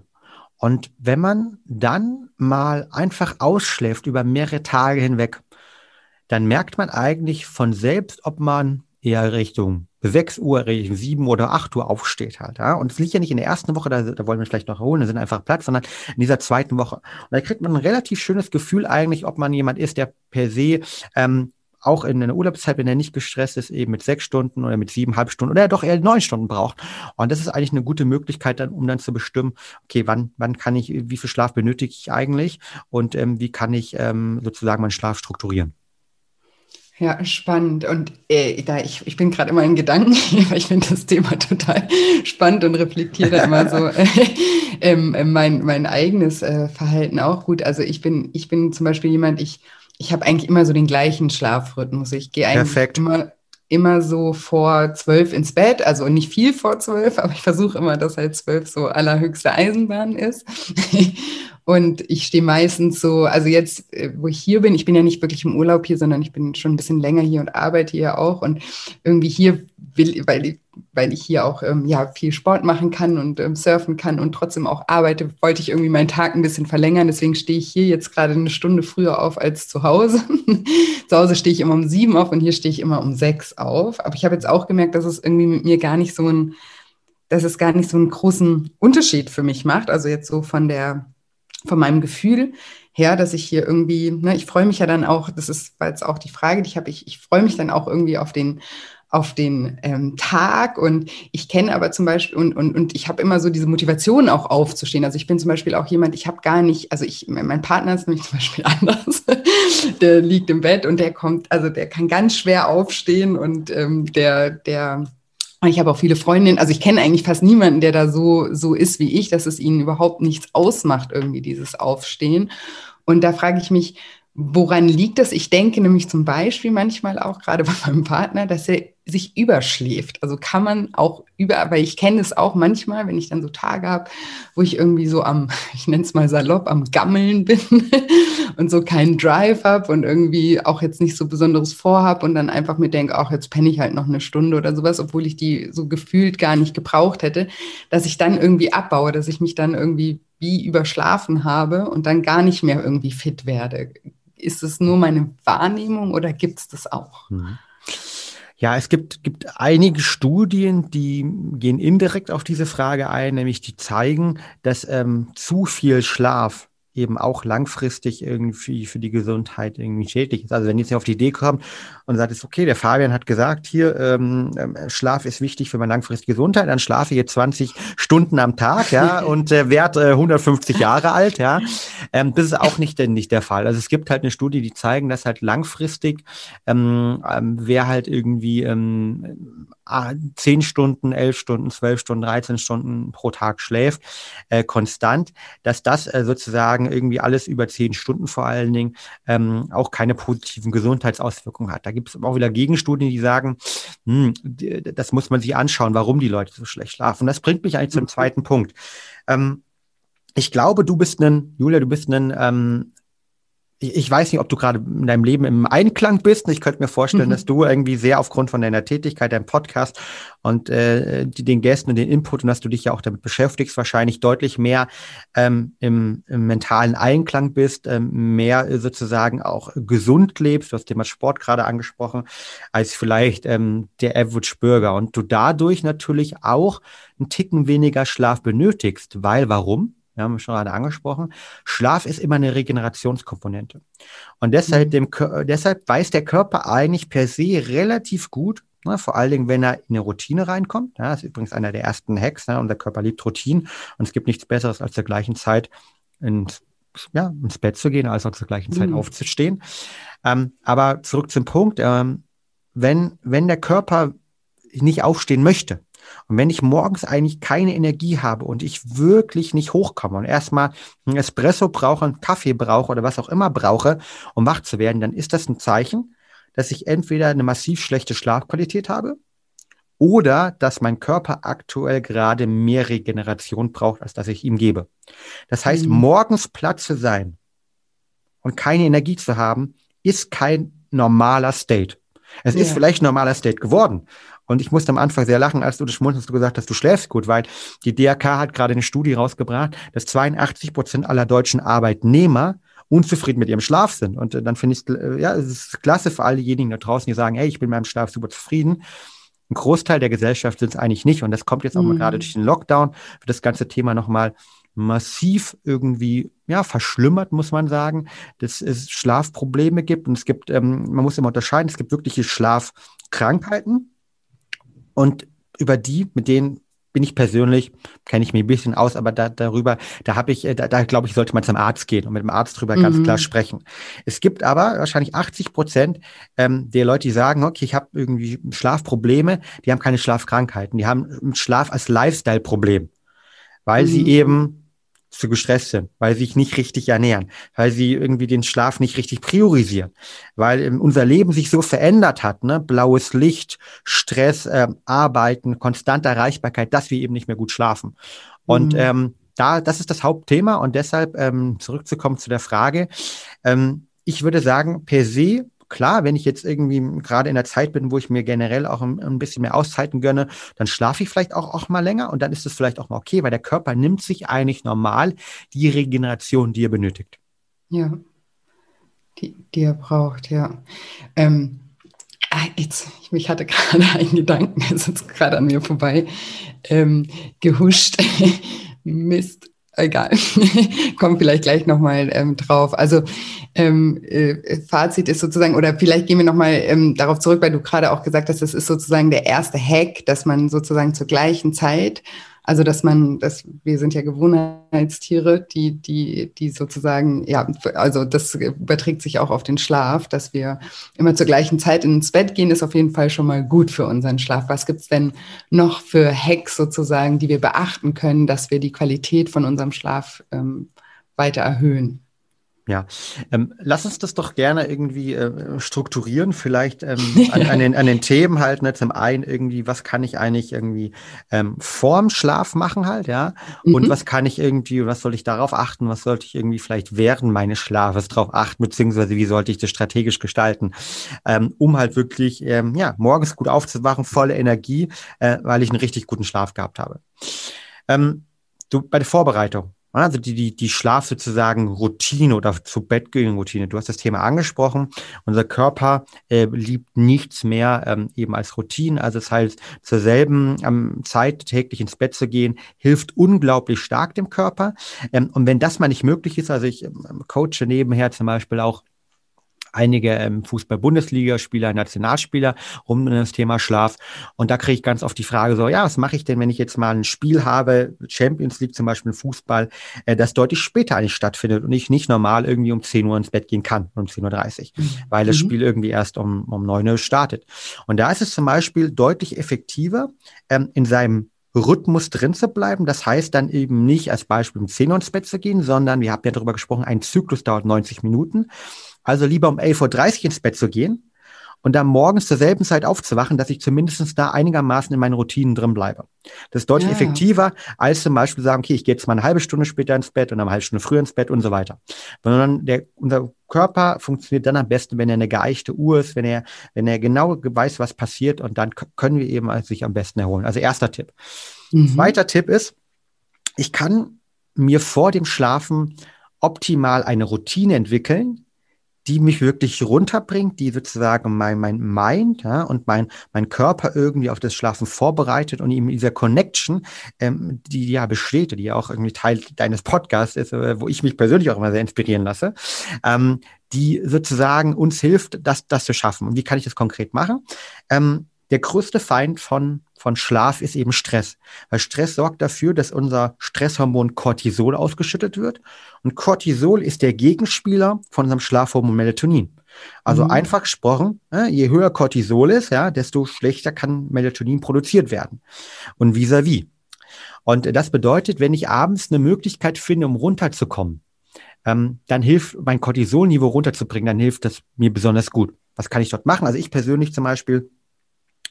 Und wenn man dann mal einfach ausschläft über mehrere Tage hinweg, dann merkt man eigentlich von selbst, ob man eher Richtung 6 Uhr, Richtung 7 oder 8 Uhr aufsteht halt. Ja? Und es liegt ja nicht in der ersten Woche, da, da wollen wir vielleicht noch holen, da sind einfach Platz, sondern in dieser zweiten Woche. Und da kriegt man ein relativ schönes Gefühl eigentlich, ob man jemand ist, der per se ähm, auch in einer Urlaubszeit, wenn er nicht gestresst ist, eben mit sechs Stunden oder mit siebeneinhalb Stunden oder er doch eher neun Stunden braucht. Und das ist eigentlich eine gute Möglichkeit, dann, um dann zu bestimmen, okay, wann, wann kann ich, wie viel Schlaf benötige ich eigentlich und ähm, wie kann ich ähm, sozusagen meinen Schlaf strukturieren. Ja, spannend. Und äh, da ich, ich bin gerade immer in Gedanken, weil ich finde das Thema total spannend und reflektiere da immer so äh, äh, mein, mein eigenes äh, Verhalten auch gut. Also ich bin, ich bin zum Beispiel jemand, ich ich habe eigentlich immer so den gleichen Schlafrhythmus. Ich gehe eigentlich Perfekt. immer immer so vor zwölf ins Bett, also nicht viel vor zwölf, aber ich versuche immer, dass halt zwölf so allerhöchste Eisenbahn ist. Und ich stehe meistens so, also jetzt, äh, wo ich hier bin, ich bin ja nicht wirklich im Urlaub hier, sondern ich bin schon ein bisschen länger hier und arbeite hier auch. Und irgendwie hier will, weil ich, weil ich hier auch ähm, ja, viel Sport machen kann und ähm, surfen kann und trotzdem auch arbeite, wollte ich irgendwie meinen Tag ein bisschen verlängern. Deswegen stehe ich hier jetzt gerade eine Stunde früher auf als zu Hause. zu Hause stehe ich immer um sieben auf und hier stehe ich immer um sechs auf. Aber ich habe jetzt auch gemerkt, dass es irgendwie mit mir gar nicht so ein, dass es gar nicht so einen großen Unterschied für mich macht. Also jetzt so von der von meinem Gefühl her, dass ich hier irgendwie, ne, ich freue mich ja dann auch, das ist jetzt auch die Frage, die ich habe, ich, ich freue mich dann auch irgendwie auf den auf den ähm, Tag und ich kenne aber zum Beispiel und, und, und ich habe immer so diese Motivation auch aufzustehen. Also ich bin zum Beispiel auch jemand, ich habe gar nicht, also ich, mein Partner ist nämlich zum Beispiel anders, der liegt im Bett und der kommt, also der kann ganz schwer aufstehen und ähm, der, der ich habe auch viele Freundinnen, also ich kenne eigentlich fast niemanden, der da so, so ist wie ich, dass es ihnen überhaupt nichts ausmacht, irgendwie dieses Aufstehen. Und da frage ich mich, woran liegt das? Ich denke nämlich zum Beispiel manchmal auch gerade bei meinem Partner, dass er sich überschläft. Also kann man auch über, weil ich kenne es auch manchmal, wenn ich dann so Tage habe, wo ich irgendwie so am, ich nenne es mal salopp, am Gammeln bin und so keinen Drive habe und irgendwie auch jetzt nicht so Besonderes vorhab und dann einfach mir denke, auch jetzt penne ich halt noch eine Stunde oder sowas, obwohl ich die so gefühlt gar nicht gebraucht hätte, dass ich dann irgendwie abbaue, dass ich mich dann irgendwie wie überschlafen habe und dann gar nicht mehr irgendwie fit werde. Ist es nur meine Wahrnehmung oder gibt es das auch? Mhm. Ja, es gibt, gibt einige Studien, die gehen indirekt auf diese Frage ein, nämlich die zeigen, dass ähm, zu viel Schlaf eben auch langfristig irgendwie für die Gesundheit irgendwie schädlich ist. Also wenn jetzt auf die Idee kommt und sagt, ist okay, der Fabian hat gesagt, hier ähm, ähm, Schlaf ist wichtig für meine langfristige Gesundheit, dann schlafe ich jetzt 20 Stunden am Tag, ja, und äh, werde äh, 150 Jahre alt, ja. Ähm, das ist auch nicht, nicht der Fall. Also es gibt halt eine Studie, die zeigen, dass halt langfristig ähm, ähm, wer halt irgendwie ähm, 10 Stunden, 11 Stunden, 12 Stunden, 13 Stunden pro Tag schläft, äh, konstant, dass das äh, sozusagen irgendwie alles über 10 Stunden vor allen Dingen ähm, auch keine positiven Gesundheitsauswirkungen hat. Da gibt es auch wieder Gegenstudien, die sagen, hm, das muss man sich anschauen, warum die Leute so schlecht schlafen. das bringt mich eigentlich zum mhm. zweiten Punkt. Ähm, ich glaube, du bist ein, Julia, du bist ein ähm, ich weiß nicht, ob du gerade in deinem Leben im Einklang bist. Ich könnte mir vorstellen, mhm. dass du irgendwie sehr aufgrund von deiner Tätigkeit, deinem Podcast und äh, den Gästen und den Input und dass du dich ja auch damit beschäftigst, wahrscheinlich deutlich mehr ähm, im, im, mentalen Einklang bist, ähm, mehr sozusagen auch gesund lebst. Du hast Thema Sport gerade angesprochen, als vielleicht ähm, der Average Bürger und du dadurch natürlich auch einen Ticken weniger Schlaf benötigst, weil warum? Wir haben schon gerade angesprochen, Schlaf ist immer eine Regenerationskomponente. Und deshalb, mhm. dem, deshalb weiß der Körper eigentlich per se relativ gut, ne, vor allen Dingen, wenn er in eine Routine reinkommt. Ja, das ist übrigens einer der ersten Hacks. Ne, unser Körper liebt Routinen und es gibt nichts Besseres, als zur gleichen Zeit ins, ja, ins Bett zu gehen, als auch zur gleichen Zeit mhm. aufzustehen. Ähm, aber zurück zum Punkt, ähm, wenn, wenn der Körper nicht aufstehen möchte, Und wenn ich morgens eigentlich keine Energie habe und ich wirklich nicht hochkomme und erstmal einen Espresso brauche, einen Kaffee brauche oder was auch immer brauche, um wach zu werden, dann ist das ein Zeichen, dass ich entweder eine massiv schlechte Schlafqualität habe oder dass mein Körper aktuell gerade mehr Regeneration braucht, als dass ich ihm gebe. Das heißt, mhm. morgens Platz zu sein und keine Energie zu haben, ist kein normaler State. Es ja. ist vielleicht ein normaler State geworden. Und ich musste am Anfang sehr lachen, als du das schmunzelst, du gesagt hast, du schläfst gut, weil die DRK hat gerade eine Studie rausgebracht, dass 82 Prozent aller deutschen Arbeitnehmer unzufrieden mit ihrem Schlaf sind. Und äh, dann finde ich, äh, ja, es ist klasse für all diejenigen da draußen, die sagen, hey, ich bin mit meinem Schlaf super zufrieden. Ein Großteil der Gesellschaft sind es eigentlich nicht. Und das kommt jetzt auch mhm. mal gerade durch den Lockdown, wird das ganze Thema nochmal massiv irgendwie ja verschlimmert, muss man sagen, dass es Schlafprobleme gibt und es gibt, ähm, man muss immer unterscheiden, es gibt wirkliche Schlafkrankheiten und über die, mit denen bin ich persönlich, kenne ich mich ein bisschen aus, aber da, darüber, da habe ich, äh, da, da glaube ich, sollte man zum Arzt gehen und mit dem Arzt drüber mhm. ganz klar sprechen. Es gibt aber wahrscheinlich 80 Prozent ähm, der Leute, die sagen, okay, ich habe irgendwie Schlafprobleme, die haben keine Schlafkrankheiten, die haben Schlaf als Lifestyle-Problem, weil mhm. sie eben zu gestresst sind, weil sie sich nicht richtig ernähren, weil sie irgendwie den Schlaf nicht richtig priorisieren, weil ähm, unser Leben sich so verändert hat, ne? blaues Licht, Stress, äh, Arbeiten, konstante Erreichbarkeit, dass wir eben nicht mehr gut schlafen. Und mhm. ähm, da, das ist das Hauptthema und deshalb ähm, zurückzukommen zu der Frage. Ähm, ich würde sagen, per se klar, wenn ich jetzt irgendwie gerade in der Zeit bin, wo ich mir generell auch ein, ein, bisschen mehr Auszeiten gönne, dann schlafe ich vielleicht auch, auch mal länger und dann ist es vielleicht auch mal okay, weil der Körper nimmt sich eigentlich normal die Regeneration, die er benötigt. Ja, die, die er braucht, ja. Ähm, ah, jetzt, ich hatte gerade einen Gedanken, er ist jetzt gerade an mir vorbei, ähm, gehuscht. Mist egal, kommen vielleicht gleich nochmal ähm, drauf. Also ähm, äh, Fazit ist sozusagen, oder vielleicht gehen wir nochmal ähm, darauf zurück, weil du gerade auch gesagt hast, das ist sozusagen der erste Hack, dass man sozusagen zur gleichen Zeit also dass man, dass wir sind ja Gewohnheitstiere, die, die, die sozusagen, ja, also das überträgt sich auch auf den Schlaf, dass wir immer zur gleichen Zeit ins Bett gehen, ist auf jeden Fall schon mal gut für unseren Schlaf. Was gibt's denn noch für Hacks sozusagen, die wir beachten können, dass wir die Qualität von unserem Schlaf ähm, weiter erhöhen? Ja, ähm, lass uns das doch gerne irgendwie äh, strukturieren, vielleicht ähm, an, an, den, an den Themen halt, ne, zum einen irgendwie, was kann ich eigentlich irgendwie ähm, vorm Schlaf machen halt, ja, mhm. und was kann ich irgendwie, was soll ich darauf achten, was sollte ich irgendwie vielleicht während meines Schlafes darauf achten, beziehungsweise wie sollte ich das strategisch gestalten, ähm, um halt wirklich, ähm, ja, morgens gut aufzuwachen, volle Energie, äh, weil ich einen richtig guten Schlaf gehabt habe. Ähm, du, bei der Vorbereitung, also die, die, die Schlaf sozusagen Routine oder zu Bett gehen Routine. Du hast das Thema angesprochen. Unser Körper äh, liebt nichts mehr ähm, eben als Routine. Also das heißt, zur selben ähm, Zeit täglich ins Bett zu gehen, hilft unglaublich stark dem Körper. Ähm, und wenn das mal nicht möglich ist, also ich ähm, coache nebenher zum Beispiel auch einige ähm, Fußball-Bundesliga-Spieler, Nationalspieler um das Thema Schlaf. Und da kriege ich ganz oft die Frage so, ja, was mache ich denn, wenn ich jetzt mal ein Spiel habe, Champions League zum Beispiel Fußball, äh, das deutlich später eigentlich stattfindet und ich nicht normal irgendwie um 10 Uhr ins Bett gehen kann, um 10.30 Uhr, mhm. weil das mhm. Spiel irgendwie erst um, um 9 Uhr startet. Und da ist es zum Beispiel deutlich effektiver, ähm, in seinem Rhythmus drin zu bleiben. Das heißt dann eben nicht als Beispiel um 10 Uhr ins Bett zu gehen, sondern wir haben ja darüber gesprochen, ein Zyklus dauert 90 Minuten. Also lieber um 11.30 Uhr ins Bett zu gehen und dann morgens zur selben Zeit aufzuwachen, dass ich zumindest da einigermaßen in meinen Routinen drin bleibe. Das ist deutlich ja. effektiver, als zum Beispiel sagen, okay, ich gehe jetzt mal eine halbe Stunde später ins Bett und eine halbe Stunde früher ins Bett und so weiter. Sondern der, unser Körper funktioniert dann am besten, wenn er eine geeichte Uhr ist, wenn er, wenn er genau weiß, was passiert und dann können wir eben sich am besten erholen. Also erster Tipp. Mhm. Zweiter Tipp ist, ich kann mir vor dem Schlafen optimal eine Routine entwickeln, die mich wirklich runterbringt, die sozusagen mein, mein Mind ja, und mein, mein Körper irgendwie auf das Schlafen vorbereitet und ihm dieser Connection, ähm, die ja besteht, die ja auch irgendwie Teil deines Podcasts ist, äh, wo ich mich persönlich auch immer sehr inspirieren lasse, ähm, die sozusagen uns hilft, das, das zu schaffen. Und wie kann ich das konkret machen? Ähm, der größte Feind von, von Schlaf ist eben Stress. Weil Stress sorgt dafür, dass unser Stresshormon Cortisol ausgeschüttet wird. Und Cortisol ist der Gegenspieler von unserem Schlafhormon Melatonin. Also mhm. einfach gesprochen, je höher Cortisol ist, ja, desto schlechter kann Melatonin produziert werden. Und vis-à-vis. -vis. Und das bedeutet, wenn ich abends eine Möglichkeit finde, um runterzukommen, ähm, dann hilft mein Cortisolniveau runterzubringen, dann hilft das mir besonders gut. Was kann ich dort machen? Also ich persönlich zum Beispiel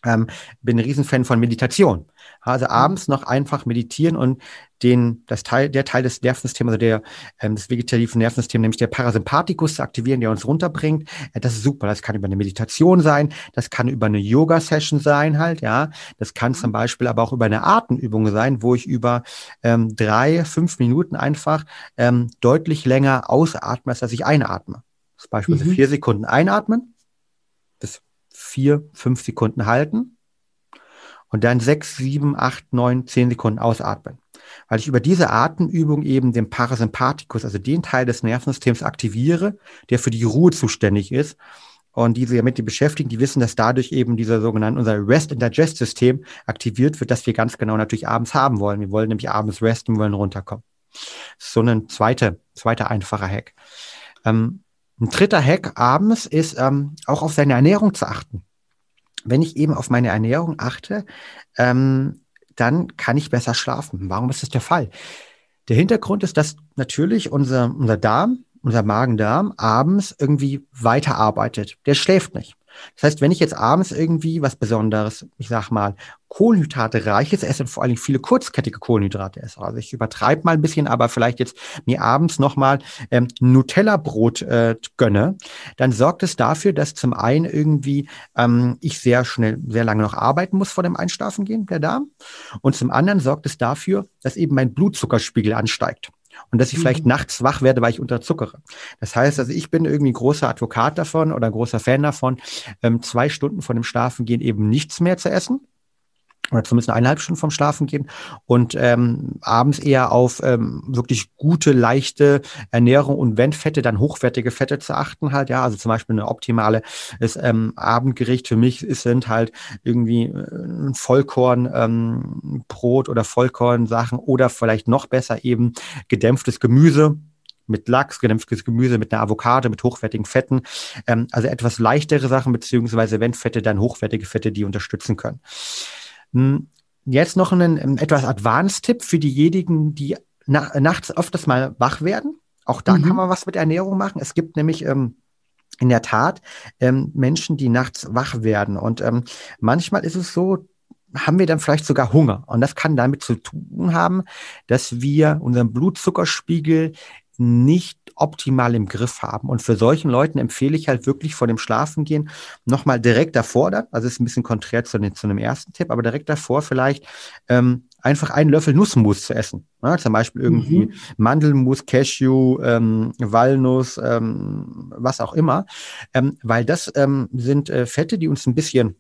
ähm, bin ein Riesenfan von Meditation. Also mhm. abends noch einfach meditieren und den, das Teil, der Teil des Nervensystems, also der, ähm, des vegetativen Nervensystems, nämlich der Parasympathikus zu aktivieren, der uns runterbringt. Äh, das ist super. Das kann über eine Meditation sein. Das kann über eine Yoga-Session sein halt, ja. Das kann zum mhm. Beispiel aber auch über eine Atemübung sein, wo ich über ähm, drei, fünf Minuten einfach ähm, deutlich länger ausatme, als dass ich einatme. Das Beispiel mhm. vier Sekunden einatmen vier, fünf Sekunden halten und dann sechs, sieben, acht, neun, zehn Sekunden ausatmen. Weil ich über diese Atemübung eben den Parasympathikus, also den Teil des Nervensystems aktiviere, der für die Ruhe zuständig ist. Und diese damit die beschäftigen, die wissen, dass dadurch eben dieser sogenannte, unser Rest and Digest System aktiviert wird, das wir ganz genau natürlich abends haben wollen. Wir wollen nämlich abends resten, wir wollen runterkommen. So ein zweiter, zweiter einfacher Hack. Ähm, ein dritter Hack abends ist ähm, auch auf seine Ernährung zu achten. Wenn ich eben auf meine Ernährung achte, ähm, dann kann ich besser schlafen. Warum ist das der Fall? Der Hintergrund ist, dass natürlich unser, unser Darm, unser Magen-Darm abends irgendwie weiterarbeitet. Der schläft nicht. Das heißt, wenn ich jetzt abends irgendwie was Besonderes, ich sag mal, Kohlenhydrate reiches esse vor allen Dingen viele kurzkettige Kohlenhydrate esse. Also ich übertreibe mal ein bisschen, aber vielleicht jetzt mir abends nochmal ähm, Nutella-Brot äh, gönne, dann sorgt es dafür, dass zum einen irgendwie ähm, ich sehr schnell, sehr lange noch arbeiten muss vor dem Einschlafen gehen, der Darm. Und zum anderen sorgt es dafür, dass eben mein Blutzuckerspiegel ansteigt und dass ich vielleicht mhm. nachts wach werde, weil ich unterzuckere. Das heißt, also ich bin irgendwie großer Advokat davon oder großer Fan davon, ähm, zwei Stunden vor dem Schlafengehen eben nichts mehr zu essen oder zumindest eineinhalb Stunden vom Schlafen gehen und ähm, abends eher auf ähm, wirklich gute, leichte Ernährung und wenn Fette, dann hochwertige Fette zu achten halt, ja, also zum Beispiel eine optimale ist, ähm, Abendgericht für mich ist, sind halt irgendwie äh, ein Vollkorn ähm, Brot oder Vollkorn-Sachen oder vielleicht noch besser eben gedämpftes Gemüse, mit Lachs, gedämpftes Gemüse, mit einer Avocado, mit hochwertigen Fetten. Ähm, also etwas leichtere Sachen, beziehungsweise wenn Fette, dann hochwertige Fette, die unterstützen können. Hm, jetzt noch ein, ein etwas Advanced-Tipp für diejenigen, die na, nachts öfters mal wach werden. Auch da mhm. kann man was mit Ernährung machen. Es gibt nämlich ähm, in der Tat ähm, Menschen, die nachts wach werden. Und ähm, manchmal ist es so, haben wir dann vielleicht sogar Hunger. Und das kann damit zu tun haben, dass wir unseren Blutzuckerspiegel nicht optimal im Griff haben. Und für solchen Leuten empfehle ich halt wirklich vor dem Schlafengehen nochmal direkt davor, dann, also ist ein bisschen konträr zu, zu einem ersten Tipp, aber direkt davor vielleicht ähm, einfach einen Löffel Nussmus zu essen. Ja, zum Beispiel irgendwie mhm. Mandelmus, Cashew, ähm, Walnuss, ähm, was auch immer. Ähm, weil das ähm, sind äh, Fette, die uns ein bisschen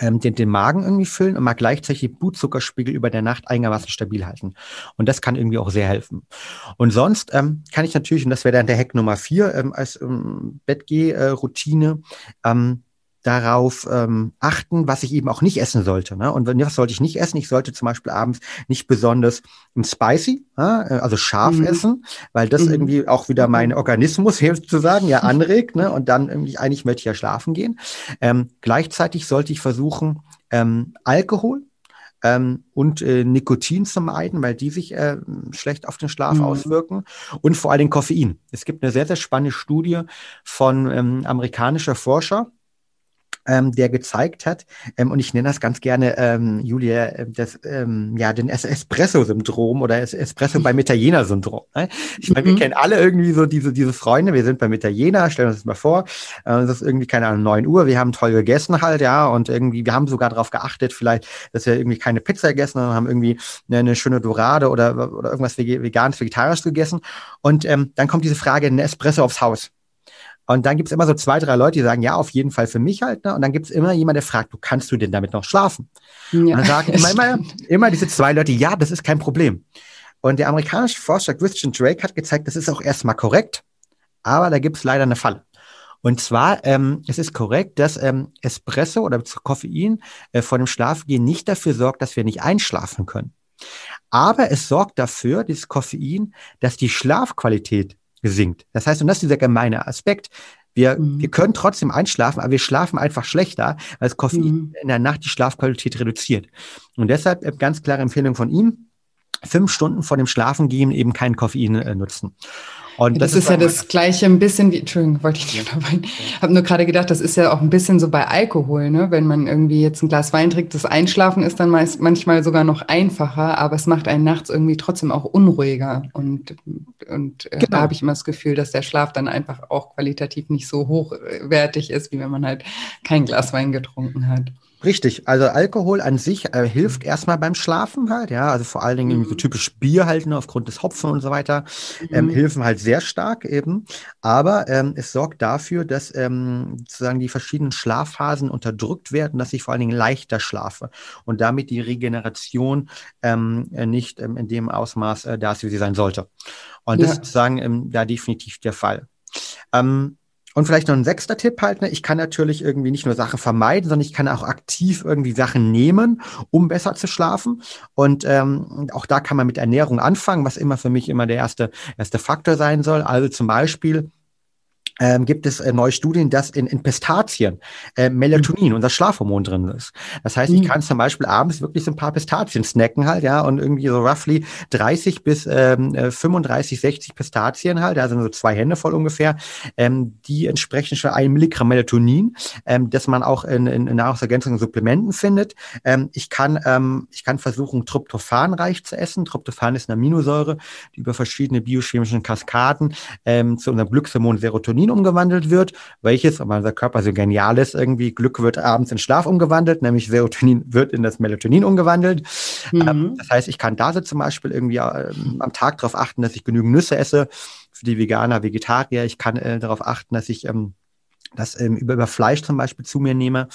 ähm, den, den Magen irgendwie füllen und mal gleichzeitig Blutzuckerspiegel über der Nacht einigermaßen stabil halten. Und das kann irgendwie auch sehr helfen. Und sonst ähm, kann ich natürlich, und das wäre dann der Hack Nummer vier ähm, als ähm, Bettgeh-Routine, ähm, darauf ähm, achten, was ich eben auch nicht essen sollte. Ne? Und was sollte ich nicht essen? Ich sollte zum Beispiel abends nicht besonders spicy, äh, also scharf mhm. essen, weil das mhm. irgendwie auch wieder mein Organismus hilft zu sagen, ja anregt. Ne? Und dann irgendwie eigentlich möchte ich ja schlafen gehen. Ähm, gleichzeitig sollte ich versuchen, ähm, Alkohol ähm, und äh, Nikotin zu meiden, weil die sich äh, schlecht auf den Schlaf mhm. auswirken und vor Dingen Koffein. Es gibt eine sehr, sehr spannende Studie von ähm, amerikanischer Forscher, ähm, der gezeigt hat, ähm, und ich nenne das ganz gerne, ähm, Julia, äh, das, ähm, ja, den Espresso-Syndrom oder Espresso beim Italiener-Syndrom. Ne? Ich meine, mhm. wir kennen alle irgendwie so diese, diese Freunde, wir sind beim Italiener, stellen uns das mal vor, äh, es ist irgendwie, keine Ahnung, neun Uhr, wir haben toll gegessen halt, ja, und irgendwie, wir haben sogar darauf geachtet, vielleicht, dass wir irgendwie keine Pizza gegessen haben, haben irgendwie eine, eine schöne Dorade oder, oder irgendwas veganes, vegetarisches gegessen. Und ähm, dann kommt diese Frage, ein Espresso aufs Haus. Und dann gibt es immer so zwei, drei Leute, die sagen, ja, auf jeden Fall für mich halt. Ne? Und dann gibt es immer jemand, der fragt, du kannst du denn damit noch schlafen? Ja, und dann sagen immer, immer, immer diese zwei Leute, ja, das ist kein Problem. Und der amerikanische Forscher Christian Drake hat gezeigt, das ist auch erstmal korrekt, aber da gibt es leider eine Falle. Und zwar, ähm, es ist korrekt, dass ähm, Espresso oder Koffein äh, vor dem Schlafengehen nicht dafür sorgt, dass wir nicht einschlafen können. Aber es sorgt dafür, dieses Koffein, dass die Schlafqualität sinkt. Das heißt, und das ist dieser gemeine Aspekt, Wir, mhm. wir können trotzdem einschlafen, aber wir schlafen einfach schlechter, weil das Koffein mhm. in der Nacht die Schlafqualität reduziert. Und deshalb äh, ganz klare Empfehlung von ihm, fünf Stunden vor dem Schlafengehen eben kein Koffein äh, nutzen. Und das, das ist ja das Gleiche ein bisschen wie, Entschuldigung, wollte ich nicht unterbrechen. Ich habe nur gerade gedacht, das ist ja auch ein bisschen so bei Alkohol, ne? Wenn man irgendwie jetzt ein Glas Wein trinkt, das Einschlafen ist dann meist, manchmal sogar noch einfacher, aber es macht einen nachts irgendwie trotzdem auch unruhiger. Und, und äh, genau. da habe ich immer das Gefühl, dass der Schlaf dann einfach auch qualitativ nicht so hochwertig ist, wie wenn man halt kein Glas Wein getrunken hat. Richtig, also Alkohol an sich äh, hilft erstmal beim Schlafen halt, ja, also vor allen Dingen mhm. so typisch Bier halt, ne, aufgrund des Hopfen und so weiter, ähm, mhm. helfen halt sehr stark eben, aber ähm, es sorgt dafür, dass ähm, sozusagen die verschiedenen Schlafphasen unterdrückt werden, dass ich vor allen Dingen leichter schlafe und damit die Regeneration ähm, nicht ähm, in dem Ausmaß äh, da ist, wie sie sein sollte. Und ja. das ist sozusagen ähm, da definitiv der Fall. Ähm, und vielleicht noch ein sechster Tipp halt, ne? ich kann natürlich irgendwie nicht nur Sachen vermeiden, sondern ich kann auch aktiv irgendwie Sachen nehmen, um besser zu schlafen. Und ähm, auch da kann man mit Ernährung anfangen, was immer für mich immer der erste, erste Faktor sein soll. Also zum Beispiel ähm, gibt es äh, neue Studien, dass in, in Pistazien äh, Melatonin, mhm. unser Schlafhormon drin ist. Das heißt, ich mhm. kann zum Beispiel abends wirklich so ein paar Pistazien snacken halt, ja, und irgendwie so roughly 30 bis ähm, 35, äh, 60 Pistazien halt, also so zwei Hände voll ungefähr, ähm, die entsprechen schon ein Milligramm Melatonin, ähm, das man auch in, in, in Nahrungsergänzungen und Supplementen findet. Ähm, ich kann ähm, ich kann versuchen, Tryptophan reich zu essen. Tryptophan ist eine Aminosäure, die über verschiedene biochemischen Kaskaden ähm, zu unserem Glückshormon Serotonin Melatonin umgewandelt wird, welches, weil unser Körper so genial ist, irgendwie Glück wird abends in Schlaf umgewandelt, nämlich Serotonin wird in das Melatonin umgewandelt. Mhm. Ähm, das heißt, ich kann da so zum Beispiel irgendwie ähm, am Tag darauf achten, dass ich genügend Nüsse esse. Für die Veganer, Vegetarier, ich kann äh, darauf achten, dass ich ähm, das ähm, über, über Fleisch zum Beispiel zu mir nehme.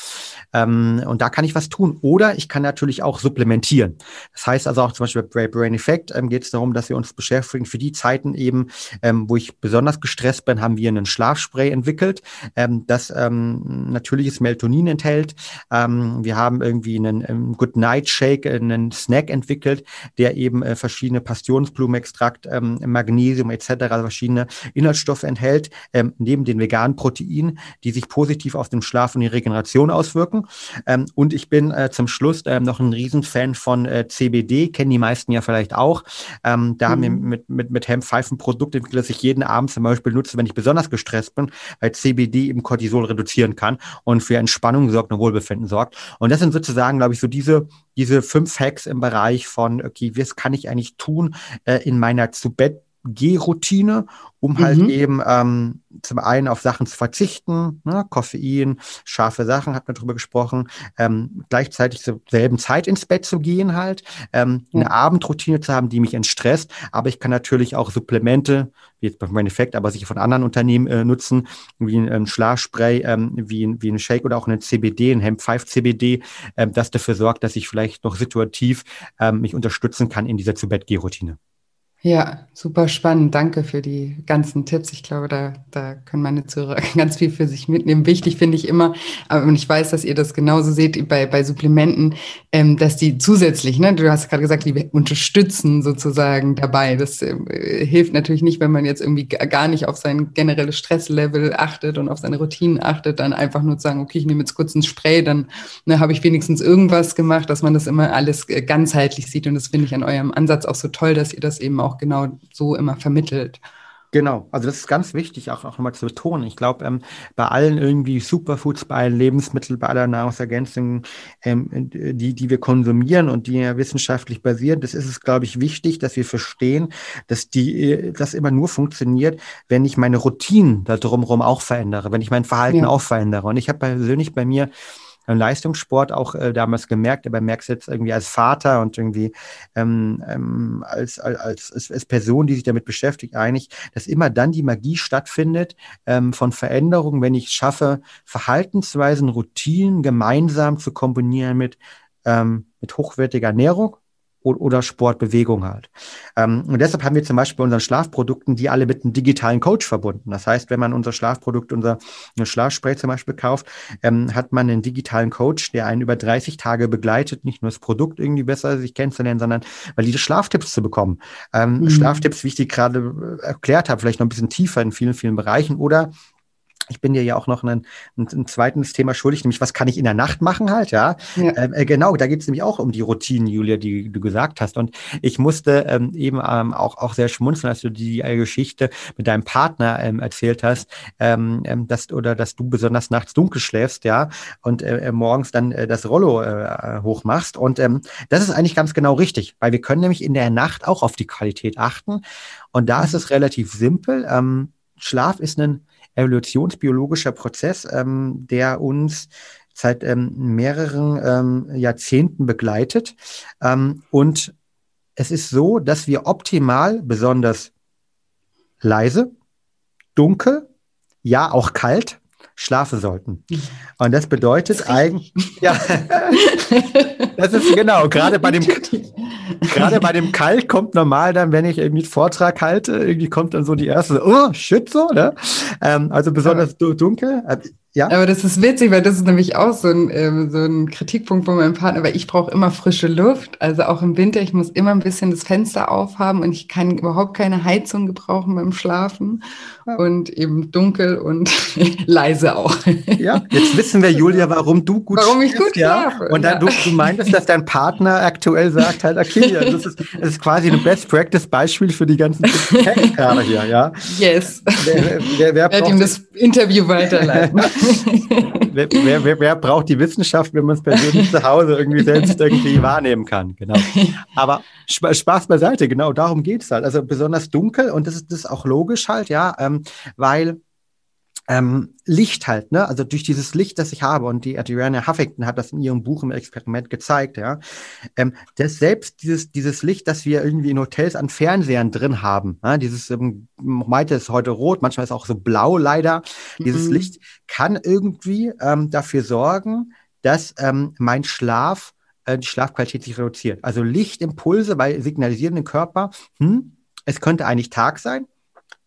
Ähm, und da kann ich was tun. Oder ich kann natürlich auch supplementieren. Das heißt also auch zum Beispiel bei Brain Effect ähm, geht es darum, dass wir uns beschäftigen. Für die Zeiten eben, ähm, wo ich besonders gestresst bin, haben wir einen Schlafspray entwickelt, ähm, das ähm, natürliches Melatonin enthält. Ähm, wir haben irgendwie einen ähm, Good Night Shake, einen Snack entwickelt, der eben äh, verschiedene Passionsblumenextrakt, ähm, Magnesium etc., verschiedene Inhaltsstoffe enthält, ähm, neben den veganen Proteinen die sich positiv auf den Schlaf und die Regeneration auswirken. Ähm, und ich bin äh, zum Schluss ähm, noch ein Riesenfan von äh, CBD, kennen die meisten ja vielleicht auch. Ähm, da mhm. haben wir mhm. mit, mit, mit Hemp Pfeifen Produkt entwickelt, das ich jeden Abend zum Beispiel nutze, wenn ich besonders gestresst bin, weil CBD eben Cortisol reduzieren kann und für Entspannung sorgt und Wohlbefinden sorgt. Und das sind sozusagen, glaube ich, so diese, diese fünf Hacks im Bereich von, okay, was kann ich eigentlich tun äh, in meiner zu Bett Gehroutine, um halt mhm. eben ähm, zum einen auf Sachen zu verzichten, ne, Koffein, scharfe Sachen, hat man drüber gesprochen, ähm, gleichzeitig zur selben Zeit ins Bett zu gehen halt, ähm, ja. eine Abendroutine zu haben, die mich entstresst, aber ich kann natürlich auch Supplemente, wie jetzt beim Effekt, aber sicher von anderen Unternehmen äh, nutzen, wie ein ähm, Schlafspray, ähm, wie, ein, wie ein Shake oder auch eine CBD, ein Hemp 5 CBD, ähm, das dafür sorgt, dass ich vielleicht noch situativ ähm, mich unterstützen kann in dieser Zu-Bett-Geh-Routine. Ja, super spannend. Danke für die ganzen Tipps. Ich glaube, da, da können meine Zuhörer ganz viel für sich mitnehmen. Wichtig finde ich immer, und ich weiß, dass ihr das genauso seht bei, bei Supplementen, ähm, dass die zusätzlich, ne, du hast gerade gesagt, die unterstützen sozusagen dabei. Das äh, hilft natürlich nicht, wenn man jetzt irgendwie gar nicht auf sein generelles Stresslevel achtet und auf seine Routinen achtet, dann einfach nur zu sagen, okay, ich nehme jetzt kurz ein Spray, dann ne, habe ich wenigstens irgendwas gemacht, dass man das immer alles äh, ganzheitlich sieht. Und das finde ich an eurem Ansatz auch so toll, dass ihr das eben auch auch genau so immer vermittelt. Genau, also das ist ganz wichtig, auch, auch nochmal zu betonen. Ich glaube, ähm, bei allen irgendwie Superfoods, bei allen Lebensmitteln, bei aller Nahrungsergänzungen, ähm, die, die wir konsumieren und die ja wissenschaftlich basieren, das ist es, glaube ich, wichtig, dass wir verstehen, dass die, das immer nur funktioniert, wenn ich meine Routinen da drumherum auch verändere, wenn ich mein Verhalten ja. auch verändere. Und ich habe persönlich bei mir Leistungssport auch äh, damals gemerkt, aber merkst jetzt irgendwie als Vater und irgendwie ähm, ähm, als, als, als, als Person, die sich damit beschäftigt, eigentlich, dass immer dann die Magie stattfindet ähm, von Veränderungen, wenn ich schaffe, Verhaltensweisen, Routinen gemeinsam zu kombinieren mit, ähm, mit hochwertiger Ernährung oder Sportbewegung halt. Ähm, und deshalb haben wir zum Beispiel bei unseren Schlafprodukten die alle mit einem digitalen Coach verbunden. Das heißt, wenn man unser Schlafprodukt, unser Schlafspray zum Beispiel kauft, ähm, hat man einen digitalen Coach, der einen über 30 Tage begleitet, nicht nur das Produkt irgendwie besser sich kennenzulernen, sondern valide Schlaftipps zu bekommen. Ähm, mhm. Schlaftipps, wie ich die gerade äh, erklärt habe, vielleicht noch ein bisschen tiefer in vielen, vielen Bereichen oder ich bin dir ja auch noch ein, ein, ein, zweites Thema schuldig, nämlich was kann ich in der Nacht machen halt, ja. ja. Ähm, äh, genau, da geht es nämlich auch um die Routinen, Julia, die du gesagt hast. Und ich musste ähm, eben ähm, auch, auch sehr schmunzeln, als du die äh, Geschichte mit deinem Partner ähm, erzählt hast, ähm, ähm, dass, oder dass du besonders nachts dunkel schläfst, ja, und äh, äh morgens dann äh, das Rollo äh, hochmachst. Und das ist eigentlich ganz genau richtig, weil wir können nämlich in der Nacht auch auf die Qualität achten. Und da ist es relativ simpel. Ähm, Schlaf ist ein evolutionsbiologischer Prozess, ähm, der uns seit ähm, mehreren ähm, Jahrzehnten begleitet. Ähm, und es ist so, dass wir optimal besonders leise, dunkel, ja auch kalt schlafen sollten. Und das bedeutet eigentlich, ja, das ist genau, gerade bei dem, gerade bei dem Kalt kommt normal dann, wenn ich irgendwie einen Vortrag halte, irgendwie kommt dann so die erste, oh, shit, so, ne? Ähm, also besonders dunkel. Ja. Aber das ist witzig, weil das ist nämlich auch so ein, ähm, so ein Kritikpunkt von meinem Partner, weil ich brauche immer frische Luft. Also auch im Winter, ich muss immer ein bisschen das Fenster aufhaben und ich kann überhaupt keine Heizung gebrauchen beim Schlafen. Ja. Und eben dunkel und leise auch. Ja, jetzt wissen wir, Julia, warum du gut Warum ich gut ja? schlafe. Und dann, ja. du, du meintest, dass dein Partner aktuell sagt, halt, okay, das ist, das ist quasi ein Best-Practice-Beispiel für die ganzen Hacker hier, ja? Yes. Wer, wer, wer braucht ihm das Interview weiterleiten. wer, wer, wer, braucht die Wissenschaft, wenn man es persönlich zu Hause irgendwie selbst irgendwie wahrnehmen kann? Genau. Aber Spaß beiseite, genau darum geht es halt. Also besonders dunkel und das ist, das ist auch logisch halt, ja, ähm, weil ähm, Licht halt, ne? Also durch dieses Licht, das ich habe, und die Adriana Huffington hat das in ihrem Buch im Experiment gezeigt, ja, ähm, dass selbst dieses, dieses Licht, das wir irgendwie in Hotels an Fernsehern drin haben, ja, dieses, ähm, meinte ist heute rot, manchmal ist auch so blau leider, mhm. dieses Licht kann irgendwie ähm, dafür sorgen, dass ähm, mein Schlaf, äh, die Schlafqualität sich reduziert. Also Lichtimpulse bei signalisierenden Körper, hm, es könnte eigentlich Tag sein,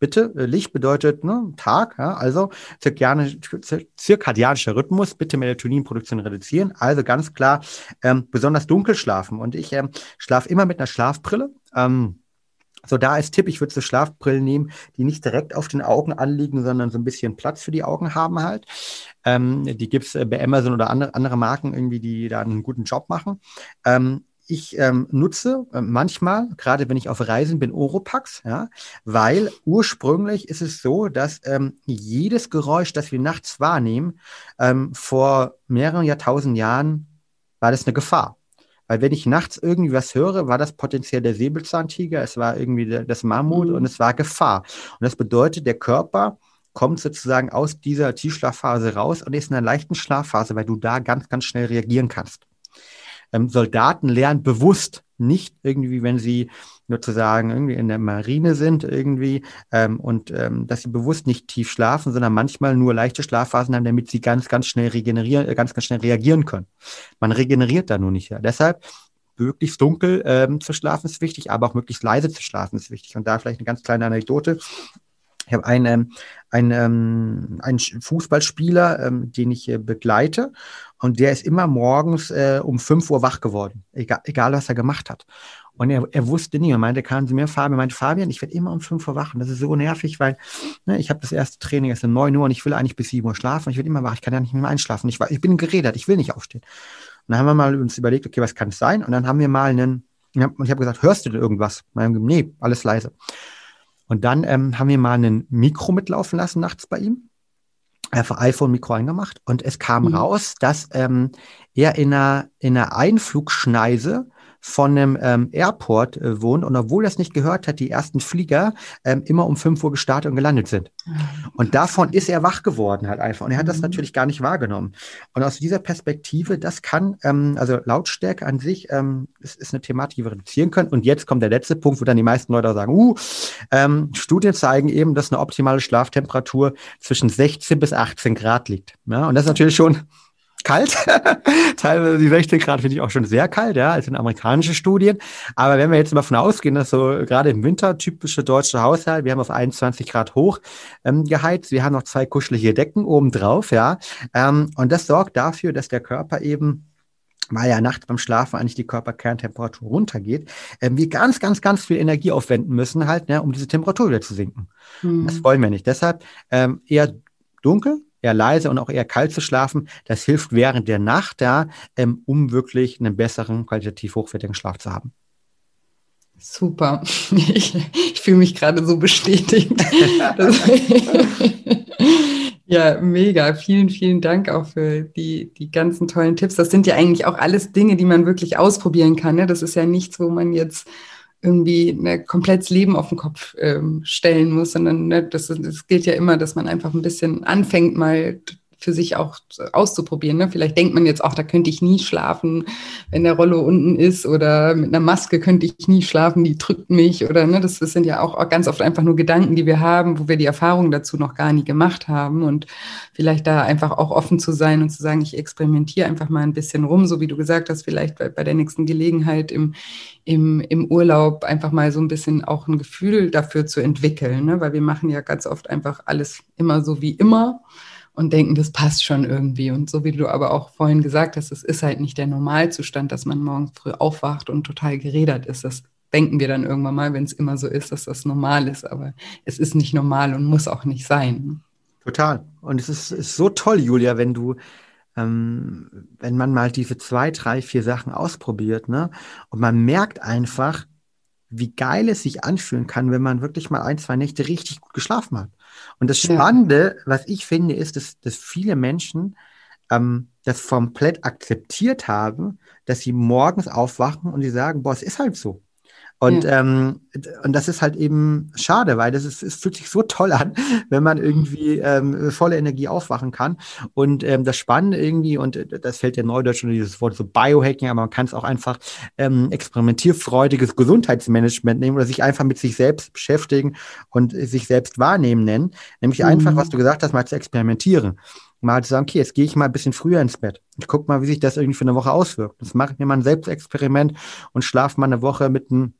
bitte, äh, Licht bedeutet ne, Tag, ja, also zirkadianischer Rhythmus, bitte Melatoninproduktion reduzieren. Also ganz klar, ähm, besonders dunkel schlafen. Und ich ähm, schlafe immer mit einer Schlafbrille. Ähm, so, da als Tipp, ich würde so Schlafbrillen nehmen, die nicht direkt auf den Augen anliegen, sondern so ein bisschen Platz für die Augen haben halt. Ähm, die gibt es äh, bei Amazon oder andere, andere Marken irgendwie, die da einen guten Job machen. Ähm, ich ähm, nutze äh, manchmal, gerade wenn ich auf Reisen bin, Oropax, ja, weil ursprünglich ist es so, dass ähm, jedes Geräusch, das wir nachts wahrnehmen, ähm, vor mehreren Jahrtausend Jahren war das eine Gefahr. Weil wenn ich nachts irgendwie was höre, war das potenziell der Säbelzahntiger, es war irgendwie der, das Mammut mhm. und es war Gefahr. Und das bedeutet, der Körper kommt sozusagen aus dieser Tiefschlafphase raus und ist in einer leichten Schlafphase, weil du da ganz, ganz schnell reagieren kannst ähm, Soldaten lernen bewusst nicht irgendwie, wenn sie sozusagen irgendwie in der Marine sind irgendwie ähm, und ähm, dass sie bewusst nicht tief schlafen, sondern manchmal nur leichte Schlafphasen haben, damit sie ganz, ganz schnell regenerieren, äh, ganz, ganz schnell reagieren können. Man regeneriert da nur nicht. Ja. Deshalb möglichst dunkel ähm, zu schlafen ist wichtig, aber auch möglichst leise zu schlafen ist wichtig. Und da vielleicht eine ganz kleine Anekdote. Ich habe einen, ähm, einen, ähm, einen Fußballspieler, ähm, den ich äh, begleite, und der ist immer morgens äh, um 5 Uhr wach geworden, egal, egal was er gemacht hat. Und er, er wusste nie, er meinte, kann Sie mir Fabian, meinte Fabian, ich werde immer um 5 Uhr wach. Und das ist so nervig, weil ne, ich habe das erste Training erst um 9 Uhr und ich will eigentlich bis 7 Uhr schlafen. Ich werde immer wach, ich kann ja nicht mehr einschlafen. Ich, ich bin geredet, ich will nicht aufstehen. Und dann haben wir mal uns überlegt, okay, was kann es sein? Und dann haben wir mal einen, und ich habe gesagt, hörst du denn irgendwas? Und nee, alles leise. Und dann ähm, haben wir mal ein Mikro mitlaufen lassen nachts bei ihm. Einfach iPhone-Mikro eingemacht und es kam mhm. raus, dass ähm, er in einer, in einer Einflugschneise von einem ähm, Airport äh, wohnt und obwohl er es nicht gehört hat, die ersten Flieger ähm, immer um 5 Uhr gestartet und gelandet sind. Ah, und davon ist er wach geworden halt einfach. Und er hat das mhm. natürlich gar nicht wahrgenommen. Und aus dieser Perspektive, das kann, ähm, also Lautstärke an sich, ähm, ist, ist eine Thematik, die wir reduzieren können. Und jetzt kommt der letzte Punkt, wo dann die meisten Leute sagen, uh, ähm, Studien zeigen eben, dass eine optimale Schlaftemperatur zwischen 16 bis 18 Grad liegt. Ja, und das ist natürlich schon kalt. Teilweise die 16 Grad finde ich auch schon sehr kalt, ja, als in amerikanischen Studien. Aber wenn wir jetzt mal davon ausgehen, dass so gerade im Winter typische deutsche Haushalt, wir haben auf 21 Grad hoch ähm, geheizt, wir haben noch zwei kuschelige Decken oben drauf, ja. Ähm, und das sorgt dafür, dass der Körper eben weil ja nachts beim Schlafen eigentlich die Körperkerntemperatur runtergeht, äh, wir ganz, ganz, ganz viel Energie aufwenden müssen, halt, ne, um diese Temperatur wieder zu sinken. Mhm. Das wollen wir nicht. Deshalb ähm, eher dunkel, eher leise und auch eher kalt zu schlafen. Das hilft während der Nacht da, ähm, um wirklich einen besseren, qualitativ hochwertigen Schlaf zu haben. Super. Ich, ich fühle mich gerade so bestätigt. ja, mega. Vielen, vielen Dank auch für die, die ganzen tollen Tipps. Das sind ja eigentlich auch alles Dinge, die man wirklich ausprobieren kann. Ne? Das ist ja nichts, wo man jetzt irgendwie ne, komplettes Leben auf den Kopf ähm, stellen muss, sondern ne, das, das gilt ja immer, dass man einfach ein bisschen anfängt, mal für sich auch auszuprobieren. Ne? Vielleicht denkt man jetzt auch, da könnte ich nie schlafen, wenn der Rollo unten ist oder mit einer Maske könnte ich nie schlafen, die drückt mich oder ne, das, das sind ja auch, ganz oft einfach nur Gedanken, die wir haben, wo wir die Erfahrung dazu noch gar nie gemacht haben und vielleicht da einfach auch offen zu sein und zu sagen, ich experimentiere einfach mal ein bisschen rum, so wie du gesagt hast, vielleicht bei, bei der nächsten Gelegenheit im, im, im Urlaub einfach mal so ein bisschen auch ein Gefühl dafür zu entwickeln, ne? weil wir machen ja ganz oft einfach alles immer so wie immer und denken, das passt schon irgendwie. Und so wie du aber auch vorhin gesagt hast, es ist halt nicht der Normalzustand, dass man morgens früh aufwacht und total geredert ist. Das denken wir dann irgendwann mal, wenn es immer so ist, dass das normal ist. Aber es ist nicht normal und muss auch nicht sein. Total. Und es ist, ist so toll, Julia, wenn du, ähm, wenn man mal diese zwei, drei, vier Sachen ausprobiert, ne? Und man merkt einfach, wie geil es sich anfühlen kann, wenn man wirklich mal ein, zwei Nächte richtig gut geschlafen hat. Und das Spannende, ja. was ich finde, ist, dass, dass viele Menschen ähm, das komplett akzeptiert haben, dass sie morgens aufwachen und sie sagen, boah, es ist halt so. Und, ja. ähm, und das ist halt eben schade, weil das ist, es fühlt sich so toll an, wenn man irgendwie ähm, volle Energie aufwachen kann. Und ähm, das Spannende irgendwie, und äh, das fällt ja neudeutsch unter dieses Wort so Biohacking, aber man kann es auch einfach ähm, experimentierfreudiges Gesundheitsmanagement nehmen oder sich einfach mit sich selbst beschäftigen und sich selbst wahrnehmen nennen. Nämlich mhm. einfach, was du gesagt hast, mal zu experimentieren mal zu sagen, okay, jetzt gehe ich mal ein bisschen früher ins Bett. Ich gucke mal, wie sich das irgendwie für eine Woche auswirkt. Das mache ich mir mal ein Selbstexperiment und schlafe mal eine Woche mit einem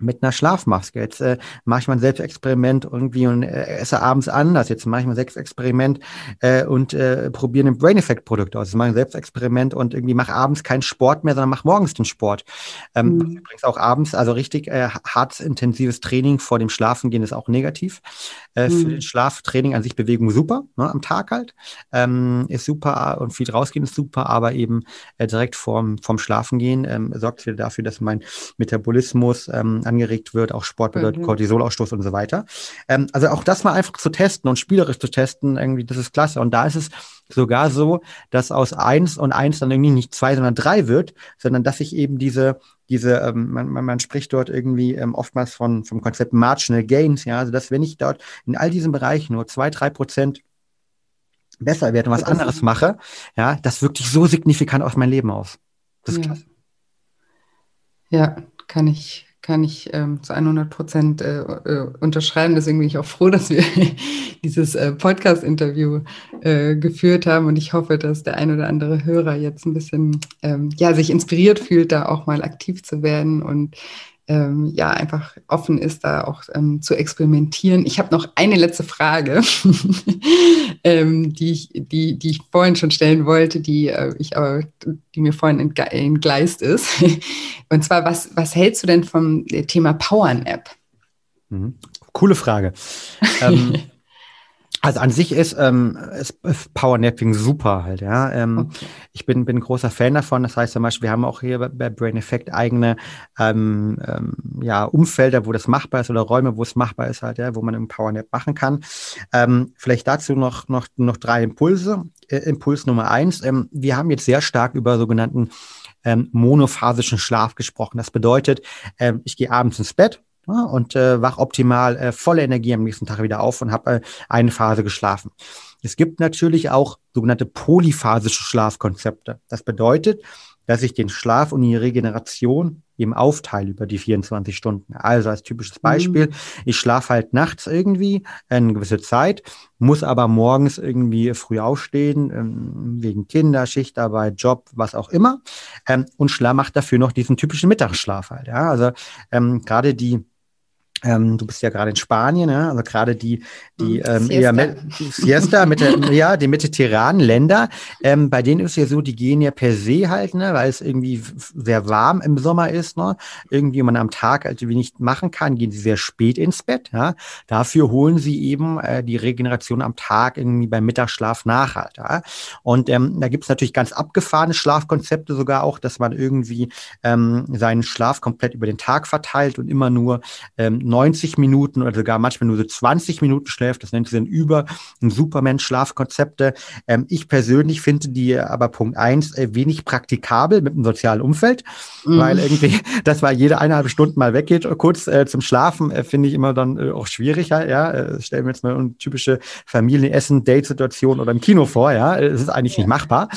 mit einer Schlafmaske. Jetzt äh, mache ich mal ein Selbstexperiment irgendwie und äh, esse abends anders. Jetzt mache ich mal ein Selbstexperiment äh, und äh, probiere ein Brain Effect Produkt aus. Jetzt mache ich ein Selbstexperiment und irgendwie mache abends keinen Sport mehr, sondern mache morgens den Sport. Ähm, mhm. Übrigens auch abends, also richtig äh, hart intensives Training vor dem Schlafengehen ist auch negativ. Äh, mhm. Für den Schlaftraining an sich Bewegung super, ne, am Tag halt. Ähm, ist super und viel rausgehen ist super, aber eben äh, direkt vorm, vorm Schlafengehen ähm, sorgt wieder dafür, dass mein Metabolismus ähm, angeregt wird, auch Sport bedeutet mhm. Cortisolausstoß und so weiter. Ähm, also auch das mal einfach zu testen und spielerisch zu testen, irgendwie, das ist klasse. Und da ist es sogar so, dass aus eins und eins dann irgendwie nicht zwei, sondern drei wird, sondern dass ich eben diese diese, ähm, man, man, man spricht dort irgendwie ähm, oftmals von vom Konzept Marginal Gains, ja, also dass wenn ich dort in all diesen Bereichen nur zwei, drei Prozent besser werde und was anderes mache, ja, das wirkt sich so signifikant auf mein Leben aus. Das ist ja. klasse. Ja, kann ich, kann ich ähm, zu 100 Prozent äh, äh, unterschreiben. Deswegen bin ich auch froh, dass wir dieses äh, Podcast-Interview äh, geführt haben. Und ich hoffe, dass der ein oder andere Hörer jetzt ein bisschen ähm, ja, sich inspiriert fühlt, da auch mal aktiv zu werden und ähm, ja einfach offen ist, da auch ähm, zu experimentieren. Ich habe noch eine letzte Frage, ähm, die, ich, die, die ich vorhin schon stellen wollte, die äh, ich aber, die mir vorhin entgleist ist. Und zwar, was, was hältst du denn vom Thema Powernap? Mhm. Coole Frage. ähm, Also an sich ist, ähm, ist Powernapping super halt, ja. Ähm, okay. Ich bin, bin großer Fan davon. Das heißt zum Beispiel, wir haben auch hier bei Brain Effect eigene ähm, ähm, ja, Umfelder, wo das machbar ist oder Räume, wo es machbar ist halt, ja, wo man einen Powernap machen kann. Ähm, vielleicht dazu noch, noch, noch drei Impulse. Äh, Impuls Nummer eins. Ähm, wir haben jetzt sehr stark über sogenannten ähm, monophasischen Schlaf gesprochen. Das bedeutet, ähm, ich gehe abends ins Bett, ja, und äh, wach optimal äh, volle Energie am nächsten Tag wieder auf und habe äh, eine Phase geschlafen. Es gibt natürlich auch sogenannte polyphasische Schlafkonzepte. Das bedeutet, dass ich den Schlaf und die Regeneration eben aufteile über die 24 Stunden. Also als typisches mhm. Beispiel, mhm. ich schlafe halt nachts irgendwie eine gewisse Zeit, muss aber morgens irgendwie früh aufstehen, ähm, wegen Kinder, Schichtarbeit, Job, was auch immer, ähm, und macht dafür noch diesen typischen Mittagsschlaf halt. Ja? Also ähm, gerade die ähm, du bist ja gerade in Spanien, ne? also gerade die, die hm, ähm, Siesta. eher mit, Siesta mit der, ja, die mediterranen Länder, ähm, bei denen ist ja so, die gehen ja per se halt, ne, weil es irgendwie sehr warm im Sommer ist, ne, irgendwie man am Tag also wenig machen kann, gehen sie sehr spät ins Bett, ja. Dafür holen sie eben äh, die Regeneration am Tag irgendwie beim Mittagsschlaf nach halt, ja. Und ähm, da gibt es natürlich ganz abgefahrene Schlafkonzepte sogar auch, dass man irgendwie ähm, seinen Schlaf komplett über den Tag verteilt und immer nur ähm, 90 Minuten oder sogar manchmal nur so 20 Minuten schläft. Das nennt sie dann über ein Superman-Schlafkonzepte. Ähm, ich persönlich finde die aber Punkt eins äh, wenig praktikabel mit dem sozialen Umfeld, mhm. weil irgendwie, das war jede eineinhalb Stunden mal weggeht, kurz äh, zum Schlafen, äh, finde ich immer dann äh, auch schwieriger. Ja, äh, stellen wir jetzt mal eine typische Familienessen, Date-Situation oder im Kino vor. Ja, es ist eigentlich ja. nicht machbar.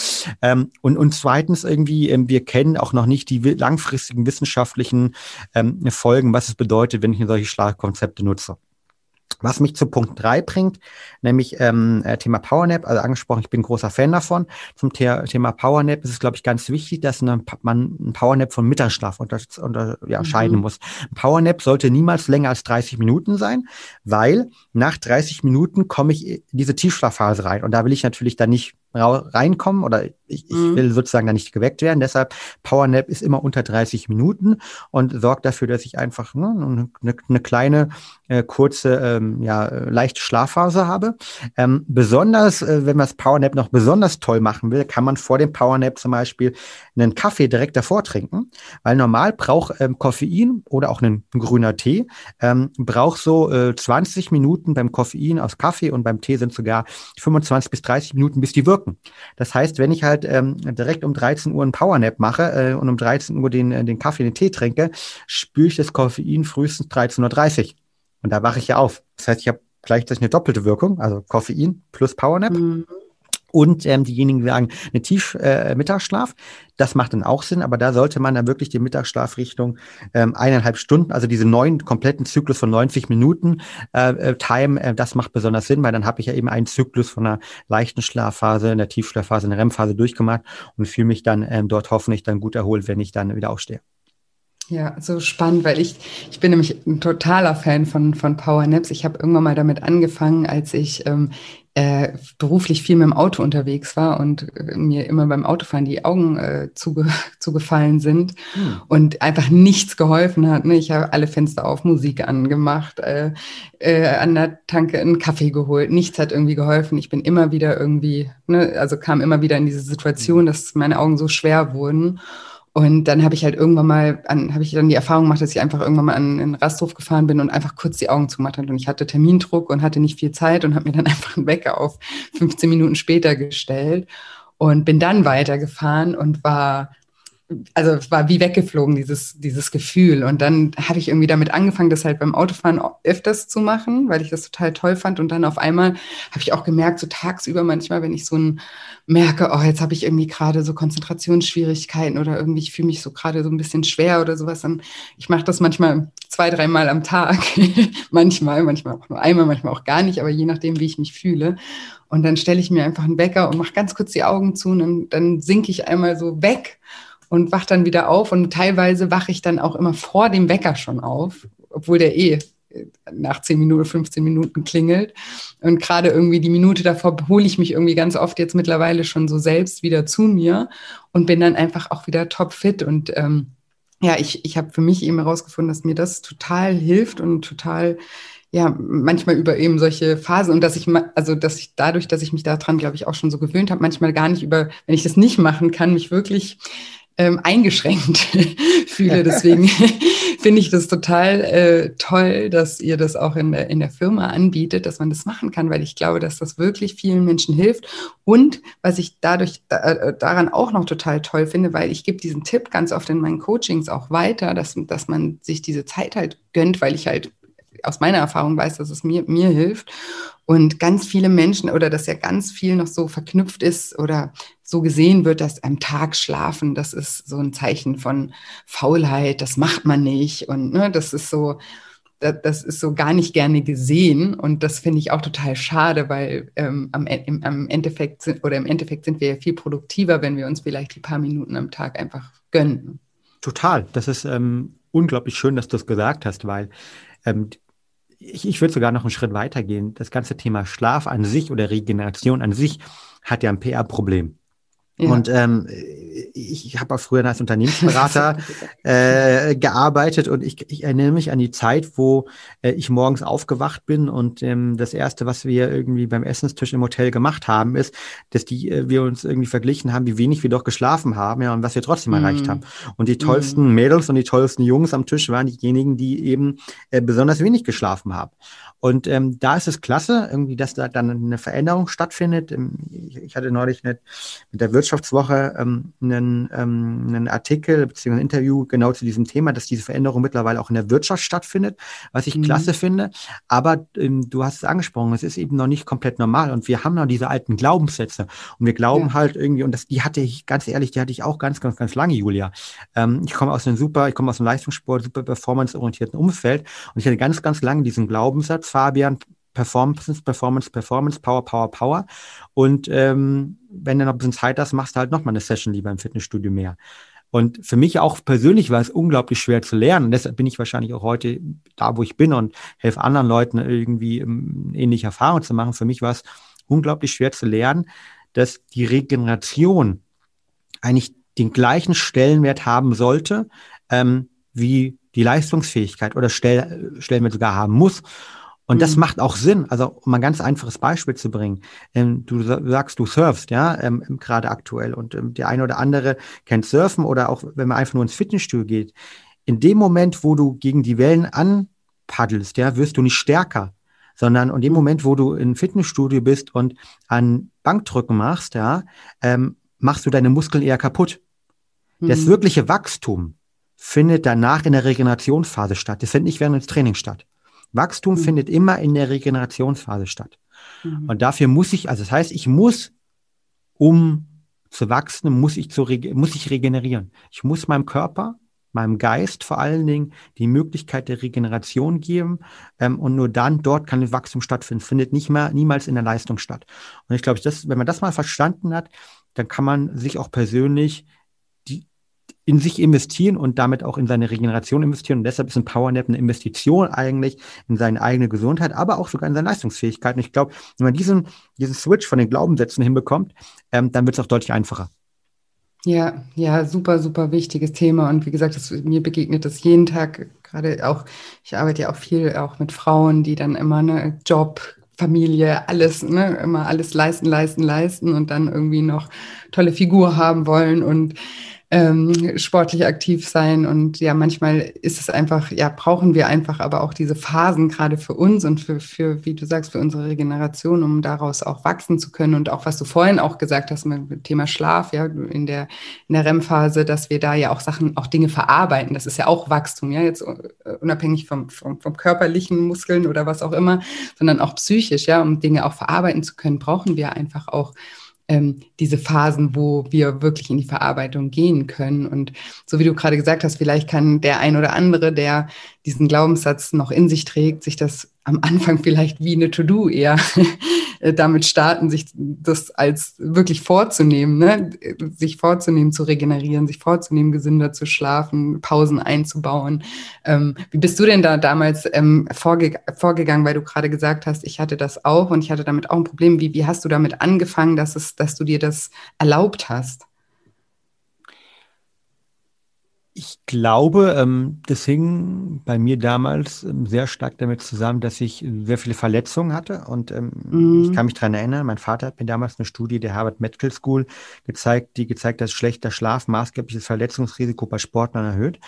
Ähm, und, und zweitens irgendwie, ähm, wir kennen auch noch nicht die langfristigen wissenschaftlichen ähm, Folgen, was es bedeutet, wenn ich in solche solche Schlafkonzepte nutze. Was mich zu Punkt drei bringt, nämlich ähm, äh, Thema Powernap, also angesprochen, ich bin großer Fan davon. Zum The Thema Powernap ist es, glaube ich, ganz wichtig, dass eine, man ein Powernap von Mittagsschlaf unter, unter, ja, mhm. muss. Ein Powernap sollte niemals länger als 30 Minuten sein, weil nach 30 Minuten komme ich in diese Tiefschlafphase rein. Und da will ich natürlich dann nicht reinkommen oder ich, ich mhm. will sozusagen da nicht geweckt werden. Deshalb Powernap ist immer unter 30 Minuten und sorgt dafür, dass ich einfach ne, eine, eine kleine, äh, kurze, ähm, ja, leichte Schlafphase habe. Ähm, besonders, äh, wenn man das Powernap noch besonders toll machen will, kann man vor dem Powernap zum Beispiel einen Kaffee direkt davor trinken, weil normal braucht ähm, Koffein oder auch ein, grüner Tee, ähm, braucht so äh, 20 Minuten beim Koffein aus Kaffee und beim Tee sind sogar 25 bis 30 Minuten, bis die wirken. Das heißt, wenn ich halt ähm, direkt um 13 Uhr einen Powernap mache äh, und um 13 Uhr den, äh, den Kaffee, den Tee trinke, spüre ich das Koffein frühestens 13.30 Uhr. Und da wache ich ja auf. Das heißt, ich habe gleichzeitig eine doppelte Wirkung, also Koffein plus Powernap. Mhm. Und ähm, diejenigen die sagen, eine Tief äh, Mittagsschlaf, das macht dann auch Sinn, aber da sollte man dann wirklich die Mittagsschlaf Richtung ähm, eineinhalb Stunden, also diese neuen kompletten Zyklus von 90 Minuten äh, äh, Time, äh, das macht besonders Sinn, weil dann habe ich ja eben einen Zyklus von einer leichten Schlafphase, einer Tiefschlafphase, einer REM-Phase durchgemacht und fühle mich dann ähm, dort hoffentlich dann gut erholt, wenn ich dann wieder aufstehe. Ja, so spannend, weil ich, ich bin nämlich ein totaler Fan von, von Power Naps. Ich habe irgendwann mal damit angefangen, als ich ähm, äh, beruflich viel mit dem Auto unterwegs war und äh, mir immer beim Autofahren die Augen äh, zuge zugefallen sind hm. und einfach nichts geholfen hat. Ne? Ich habe alle Fenster auf, Musik angemacht, äh, äh, an der Tanke einen Kaffee geholt. Nichts hat irgendwie geholfen. Ich bin immer wieder irgendwie, ne, also kam immer wieder in diese Situation, hm. dass meine Augen so schwer wurden. Und dann habe ich halt irgendwann mal, habe ich dann die Erfahrung gemacht, dass ich einfach irgendwann mal an den Rasthof gefahren bin und einfach kurz die Augen zugemacht habe. Und ich hatte Termindruck und hatte nicht viel Zeit und habe mir dann einfach einen Wecker auf 15 Minuten später gestellt und bin dann weitergefahren und war also es war wie weggeflogen, dieses, dieses Gefühl. Und dann habe ich irgendwie damit angefangen, das halt beim Autofahren öfters zu machen, weil ich das total toll fand. Und dann auf einmal habe ich auch gemerkt, so tagsüber manchmal, wenn ich so ein merke, oh, jetzt habe ich irgendwie gerade so Konzentrationsschwierigkeiten oder irgendwie, ich fühle mich so gerade so ein bisschen schwer oder sowas, dann ich mache das manchmal zwei, dreimal am Tag. manchmal, manchmal auch nur einmal, manchmal auch gar nicht, aber je nachdem, wie ich mich fühle. Und dann stelle ich mir einfach einen Wecker und mache ganz kurz die Augen zu und dann, dann sinke ich einmal so weg und wach dann wieder auf. Und teilweise wache ich dann auch immer vor dem Wecker schon auf, obwohl der eh nach 10 Minuten, 15 Minuten klingelt. Und gerade irgendwie die Minute davor hole ich mich irgendwie ganz oft jetzt mittlerweile schon so selbst wieder zu mir und bin dann einfach auch wieder topfit. Und ähm, ja, ich, ich habe für mich eben herausgefunden, dass mir das total hilft und total ja, manchmal über eben solche Phasen und dass ich, also dass ich dadurch, dass ich mich daran, glaube ich, auch schon so gewöhnt habe, manchmal gar nicht über, wenn ich das nicht machen kann, mich wirklich ähm, eingeschränkt fühle. Deswegen finde ich das total äh, toll, dass ihr das auch in der, in der Firma anbietet, dass man das machen kann, weil ich glaube, dass das wirklich vielen Menschen hilft. Und was ich dadurch da, äh, daran auch noch total toll finde, weil ich gebe diesen Tipp ganz oft in meinen Coachings auch weiter, dass, dass man sich diese Zeit halt gönnt, weil ich halt aus meiner Erfahrung weiß, dass es mir, mir hilft. Und ganz viele Menschen oder dass ja ganz viel noch so verknüpft ist oder so gesehen wird, dass am Tag schlafen, das ist so ein Zeichen von Faulheit, das macht man nicht. Und ne, das ist so, das ist so gar nicht gerne gesehen und das finde ich auch total schade, weil ähm, am, im, am, Endeffekt sind, oder im Endeffekt sind wir ja viel produktiver, wenn wir uns vielleicht die paar Minuten am Tag einfach gönnen. Total. Das ist ähm, unglaublich schön, dass du es gesagt hast, weil ähm, ich, ich würde sogar noch einen Schritt weiter gehen. Das ganze Thema Schlaf an sich oder Regeneration an sich hat ja ein PR-Problem. Ja. Und ähm, ich, habe auch früher als Unternehmensberater äh, gearbeitet und ich, ich erinnere mich an die Zeit, wo äh, ich morgens aufgewacht bin und ähm, das erste, was wir irgendwie beim Essenstisch im Hotel gemacht haben, ist, dass die äh, wir uns irgendwie verglichen haben, wie wenig wir doch geschlafen haben, ja, und was wir trotzdem mm. erreicht haben. Und die tollsten mm. Mädels und die tollsten Jungs am Tisch waren diejenigen, die eben äh, besonders wenig geschlafen haben. Und ähm, da ist es klasse, irgendwie, dass da dann eine Veränderung stattfindet. Ähm, ich, hatte neulich mit, mit der Wirtschaftswoche ähm, einen, ähm, einen Artikel bzw. ein Interview genau zu diesem Thema, dass diese Veränderung mittlerweile auch in der Wirtschaft stattfindet, was ich mhm. klasse finde. Aber ähm, du hast es angesprochen, es ist eben noch nicht komplett normal und wir haben noch diese alten Glaubenssätze und wir glauben ja. halt irgendwie, und das, die hatte ich, ganz ehrlich, die hatte ich auch ganz, ganz, ganz lange, Julia. Ähm, ich komme aus einem super, ich komme aus einem Leistungssport, super performanceorientierten Umfeld und ich hatte ganz, ganz lange diesen Glaubenssatz, Fabian, Performance, Performance, Performance, Power, Power, Power. Und ähm, wenn du noch ein bisschen Zeit hast, machst du halt nochmal eine Session lieber im Fitnessstudio mehr. Und für mich auch persönlich war es unglaublich schwer zu lernen. Und deshalb bin ich wahrscheinlich auch heute da, wo ich bin und helfe anderen Leuten irgendwie ähm, ähnliche Erfahrungen zu machen. Für mich war es unglaublich schwer zu lernen, dass die Regeneration eigentlich den gleichen Stellenwert haben sollte, ähm, wie die Leistungsfähigkeit oder Stell, Stellenwert sogar haben muss. Und mhm. das macht auch Sinn. Also, um ein ganz einfaches Beispiel zu bringen. Ähm, du sagst, du surfst, ja, ähm, gerade aktuell. Und ähm, der eine oder andere kennt Surfen oder auch, wenn man einfach nur ins Fitnessstudio geht. In dem Moment, wo du gegen die Wellen anpaddelst, ja, wirst du nicht stärker, sondern in dem mhm. Moment, wo du im Fitnessstudio bist und an Bankdrücken machst, ja, ähm, machst du deine Muskeln eher kaputt. Mhm. Das wirkliche Wachstum findet danach in der Regenerationsphase statt. Das findet nicht während des Trainings statt. Wachstum mhm. findet immer in der Regenerationsphase statt. Mhm. Und dafür muss ich, also das heißt, ich muss, um zu wachsen, muss ich, zu, muss ich regenerieren. Ich muss meinem Körper, meinem Geist vor allen Dingen die Möglichkeit der Regeneration geben. Ähm, und nur dann, dort kann Wachstum stattfinden. Findet nicht mehr, niemals in der Leistung statt. Und ich glaube, das, wenn man das mal verstanden hat, dann kann man sich auch persönlich in sich investieren und damit auch in seine Regeneration investieren. Und deshalb ist ein Powernap eine Investition eigentlich in seine eigene Gesundheit, aber auch sogar in seine Leistungsfähigkeit. Und ich glaube, wenn man diesen, diesen Switch von den Glaubenssätzen hinbekommt, ähm, dann wird es auch deutlich einfacher. Ja, ja, super, super wichtiges Thema. Und wie gesagt, das, mir begegnet das jeden Tag. Gerade auch, ich arbeite ja auch viel auch mit Frauen, die dann immer eine Job, Familie, alles, ne, immer alles leisten, leisten, leisten und dann irgendwie noch tolle Figur haben wollen und ähm, sportlich aktiv sein. Und ja, manchmal ist es einfach, ja, brauchen wir einfach aber auch diese Phasen gerade für uns und für, für, wie du sagst, für unsere Regeneration, um daraus auch wachsen zu können. Und auch was du vorhin auch gesagt hast mit dem Thema Schlaf, ja, in der, in der REM-Phase, dass wir da ja auch Sachen, auch Dinge verarbeiten. Das ist ja auch Wachstum, ja, jetzt äh, unabhängig vom, vom, vom körperlichen Muskeln oder was auch immer, sondern auch psychisch, ja, um Dinge auch verarbeiten zu können, brauchen wir einfach auch ähm, diese Phasen, wo wir wirklich in die Verarbeitung gehen können. Und so wie du gerade gesagt hast, vielleicht kann der ein oder andere, der diesen Glaubenssatz noch in sich trägt, sich das am Anfang vielleicht wie eine To-Do eher äh, damit starten, sich das als wirklich vorzunehmen, ne? sich vorzunehmen zu regenerieren, sich vorzunehmen, gesünder zu schlafen, Pausen einzubauen. Ähm, wie bist du denn da damals ähm, vorge vorgegangen, weil du gerade gesagt hast, ich hatte das auch und ich hatte damit auch ein Problem. Wie, wie hast du damit angefangen, dass, es, dass du dir das erlaubt hast? Ich glaube, ähm, das hing bei mir damals ähm, sehr stark damit zusammen, dass ich sehr viele Verletzungen hatte. Und ähm, mhm. ich kann mich daran erinnern, mein Vater hat mir damals eine Studie der Harvard Medical School gezeigt, die gezeigt hat, dass schlechter Schlaf maßgebliches Verletzungsrisiko bei Sportlern erhöht.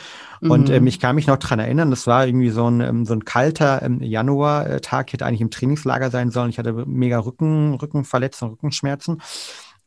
Mhm. Und ähm, ich kann mich noch daran erinnern, das war irgendwie so ein, ähm, so ein kalter ähm, Januar-Tag, hätte eigentlich im Trainingslager sein sollen. Ich hatte mega Rücken, Rückenverletzungen, Rückenschmerzen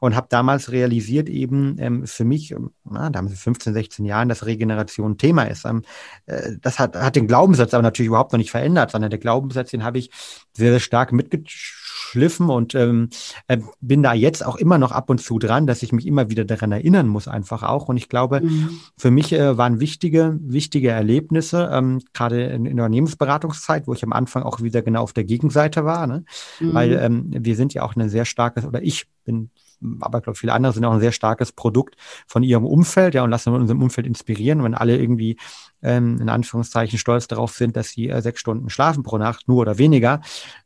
und habe damals realisiert eben ähm, für mich, ähm, na, damals 15, 16 Jahren, dass Regeneration Thema ist. Ähm, äh, das hat, hat den Glaubenssatz aber natürlich überhaupt noch nicht verändert, sondern der Glaubenssatz, den habe ich sehr, sehr stark mitgeschliffen und ähm, äh, bin da jetzt auch immer noch ab und zu dran, dass ich mich immer wieder daran erinnern muss, einfach auch. Und ich glaube, mhm. für mich äh, waren wichtige, wichtige Erlebnisse, ähm, gerade in, in der Unternehmensberatungszeit, wo ich am Anfang auch wieder genau auf der Gegenseite war, ne? Mhm. weil ähm, wir sind ja auch eine sehr starke, oder ich bin aber ich glaube, viele andere sind auch ein sehr starkes Produkt von ihrem Umfeld, ja, und lassen uns unserem Umfeld inspirieren. Wenn alle irgendwie ähm, in Anführungszeichen stolz darauf sind, dass sie äh, sechs Stunden schlafen pro Nacht, nur oder weniger,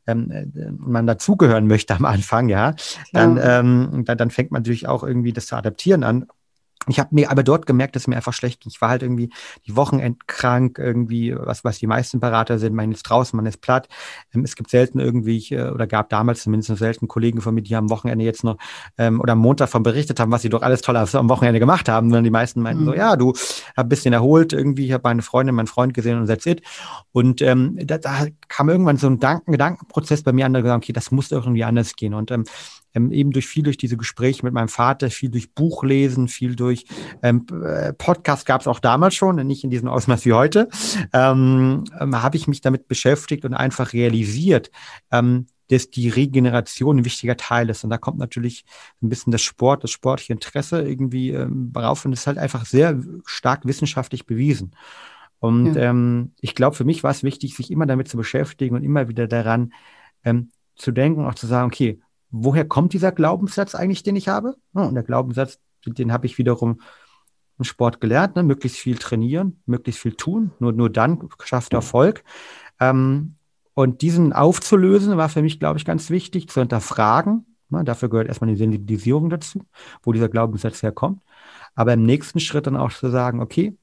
ähm, äh, man dazugehören möchte am Anfang, ja, dann, ja. Ähm, dann, dann fängt man natürlich auch irgendwie das zu adaptieren an. Ich habe mir aber dort gemerkt, dass es mir einfach schlecht ging. Ich war halt irgendwie die Wochenend krank, irgendwie, was, was die meisten Berater sind. Man ist draußen, man ist platt. Ähm, es gibt selten irgendwie, ich, äh, oder gab damals zumindest noch selten Kollegen von mir, die am Wochenende jetzt noch ähm, oder am Montag von berichtet haben, was sie doch alles toll am Wochenende gemacht haben. Und die meisten meinten mhm. so, ja, du hast ein bisschen erholt irgendwie. Ich habe meine Freundin, meinen Freund gesehen und that's it. Und ähm, da, da kam irgendwann so ein Gedanken, Gedankenprozess bei mir an, der gesagt, okay, das muss irgendwie anders gehen. Und ähm, ähm, eben durch viel durch diese Gespräche mit meinem Vater, viel durch Buchlesen, viel durch ähm, äh, Podcast gab es auch damals schon, nicht in diesem Ausmaß wie heute, ähm, ähm, habe ich mich damit beschäftigt und einfach realisiert, ähm, dass die Regeneration ein wichtiger Teil ist. Und da kommt natürlich ein bisschen das Sport, das sportliche Interesse irgendwie ähm, drauf und es ist halt einfach sehr stark wissenschaftlich bewiesen. Und ja. ähm, ich glaube, für mich war es wichtig, sich immer damit zu beschäftigen und immer wieder daran ähm, zu denken auch zu sagen, okay, woher kommt dieser Glaubenssatz eigentlich, den ich habe? und der Glaubenssatz, den habe ich wiederum im Sport gelernt, ne? möglichst viel trainieren, möglichst viel tun, nur, nur dann schafft Erfolg. Ähm, und diesen aufzulösen war für mich, glaube ich, ganz wichtig, zu hinterfragen. Ne? Dafür gehört erstmal die Sensibilisierung dazu, wo dieser Glaubenssatz herkommt. Aber im nächsten Schritt dann auch zu sagen, okay,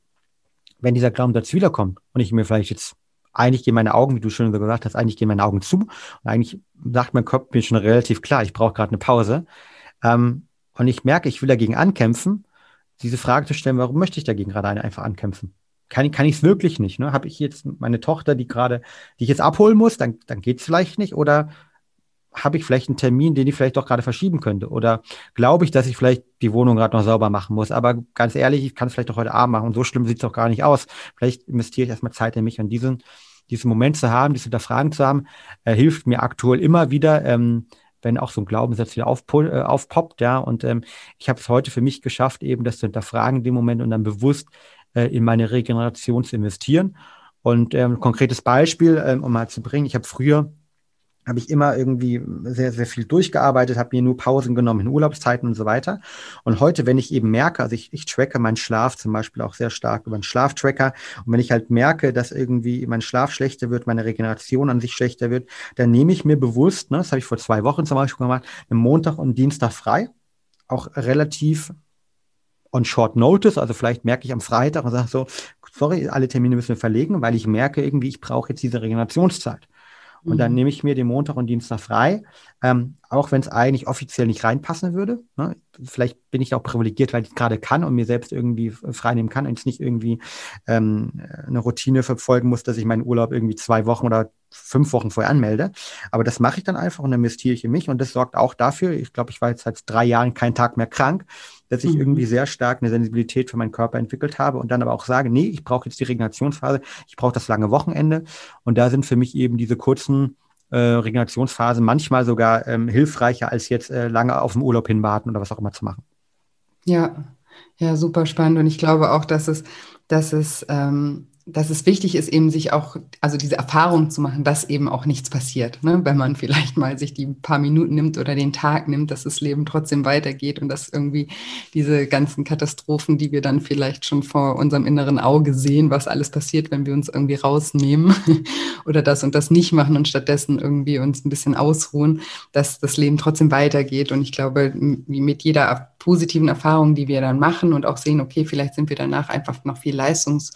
wenn dieser Glaubenssatz wiederkommt und ich mir vielleicht jetzt eigentlich gehen meine Augen, wie du schon gesagt hast, eigentlich gehen meine Augen zu. Und eigentlich sagt mein Kopf mir schon relativ klar, ich brauche gerade eine Pause. Ähm, und ich merke, ich will dagegen ankämpfen, diese Frage zu stellen, warum möchte ich dagegen gerade einfach ankämpfen? Kann, kann ich es wirklich nicht? Ne? Habe ich jetzt meine Tochter, die gerade, die ich jetzt abholen muss, dann, dann geht es vielleicht nicht. Oder habe ich vielleicht einen Termin, den ich vielleicht doch gerade verschieben könnte? Oder glaube ich, dass ich vielleicht die Wohnung gerade noch sauber machen muss? Aber ganz ehrlich, ich kann es vielleicht doch heute Abend machen und so schlimm sieht es doch gar nicht aus. Vielleicht investiere ich erstmal Zeit in mich und diesen, diesen Moment zu haben, diese Hinterfragen zu haben, äh, hilft mir aktuell immer wieder, ähm, wenn auch so ein Glaubenssatz wieder aufpo äh, aufpoppt, ja. Und ähm, ich habe es heute für mich geschafft, eben das zu hinterfragen in dem Moment und dann bewusst äh, in meine Regeneration zu investieren. Und ähm, konkretes Beispiel, ähm, um mal zu bringen, ich habe früher habe ich immer irgendwie sehr, sehr viel durchgearbeitet, habe mir nur Pausen genommen in Urlaubszeiten und so weiter. Und heute, wenn ich eben merke, also ich, ich tracke meinen Schlaf zum Beispiel auch sehr stark über einen Schlaftracker. Und wenn ich halt merke, dass irgendwie mein Schlaf schlechter wird, meine Regeneration an sich schlechter wird, dann nehme ich mir bewusst, ne, das habe ich vor zwei Wochen zum Beispiel gemacht, einen Montag und Dienstag frei. Auch relativ on short notice. Also vielleicht merke ich am Freitag und sage so, sorry, alle Termine müssen wir verlegen, weil ich merke irgendwie, ich brauche jetzt diese Regenerationszeit. Und dann mhm. nehme ich mir den Montag und Dienstag frei, ähm, auch wenn es eigentlich offiziell nicht reinpassen würde. Ne? Vielleicht bin ich auch privilegiert, weil ich gerade kann und mir selbst irgendwie frei nehmen kann und jetzt nicht irgendwie ähm, eine Routine verfolgen muss, dass ich meinen Urlaub irgendwie zwei Wochen oder fünf Wochen vorher anmelde. Aber das mache ich dann einfach und investiere ich in mich und das sorgt auch dafür, ich glaube, ich war jetzt seit drei Jahren keinen Tag mehr krank, dass ich mhm. irgendwie sehr stark eine Sensibilität für meinen Körper entwickelt habe und dann aber auch sage, nee, ich brauche jetzt die Regenerationsphase, ich brauche das lange Wochenende. Und da sind für mich eben diese kurzen äh, Regenerationsphasen manchmal sogar ähm, hilfreicher, als jetzt äh, lange auf dem Urlaub hinwarten oder was auch immer zu machen. Ja, ja, super spannend. Und ich glaube auch, dass es, dass es ähm, dass es wichtig ist, eben sich auch, also diese Erfahrung zu machen, dass eben auch nichts passiert, ne? wenn man vielleicht mal sich die paar Minuten nimmt oder den Tag nimmt, dass das Leben trotzdem weitergeht und dass irgendwie diese ganzen Katastrophen, die wir dann vielleicht schon vor unserem inneren Auge sehen, was alles passiert, wenn wir uns irgendwie rausnehmen oder das und das nicht machen und stattdessen irgendwie uns ein bisschen ausruhen, dass das Leben trotzdem weitergeht. Und ich glaube, mit jeder positiven Erfahrung, die wir dann machen und auch sehen, okay, vielleicht sind wir danach einfach noch viel leistungs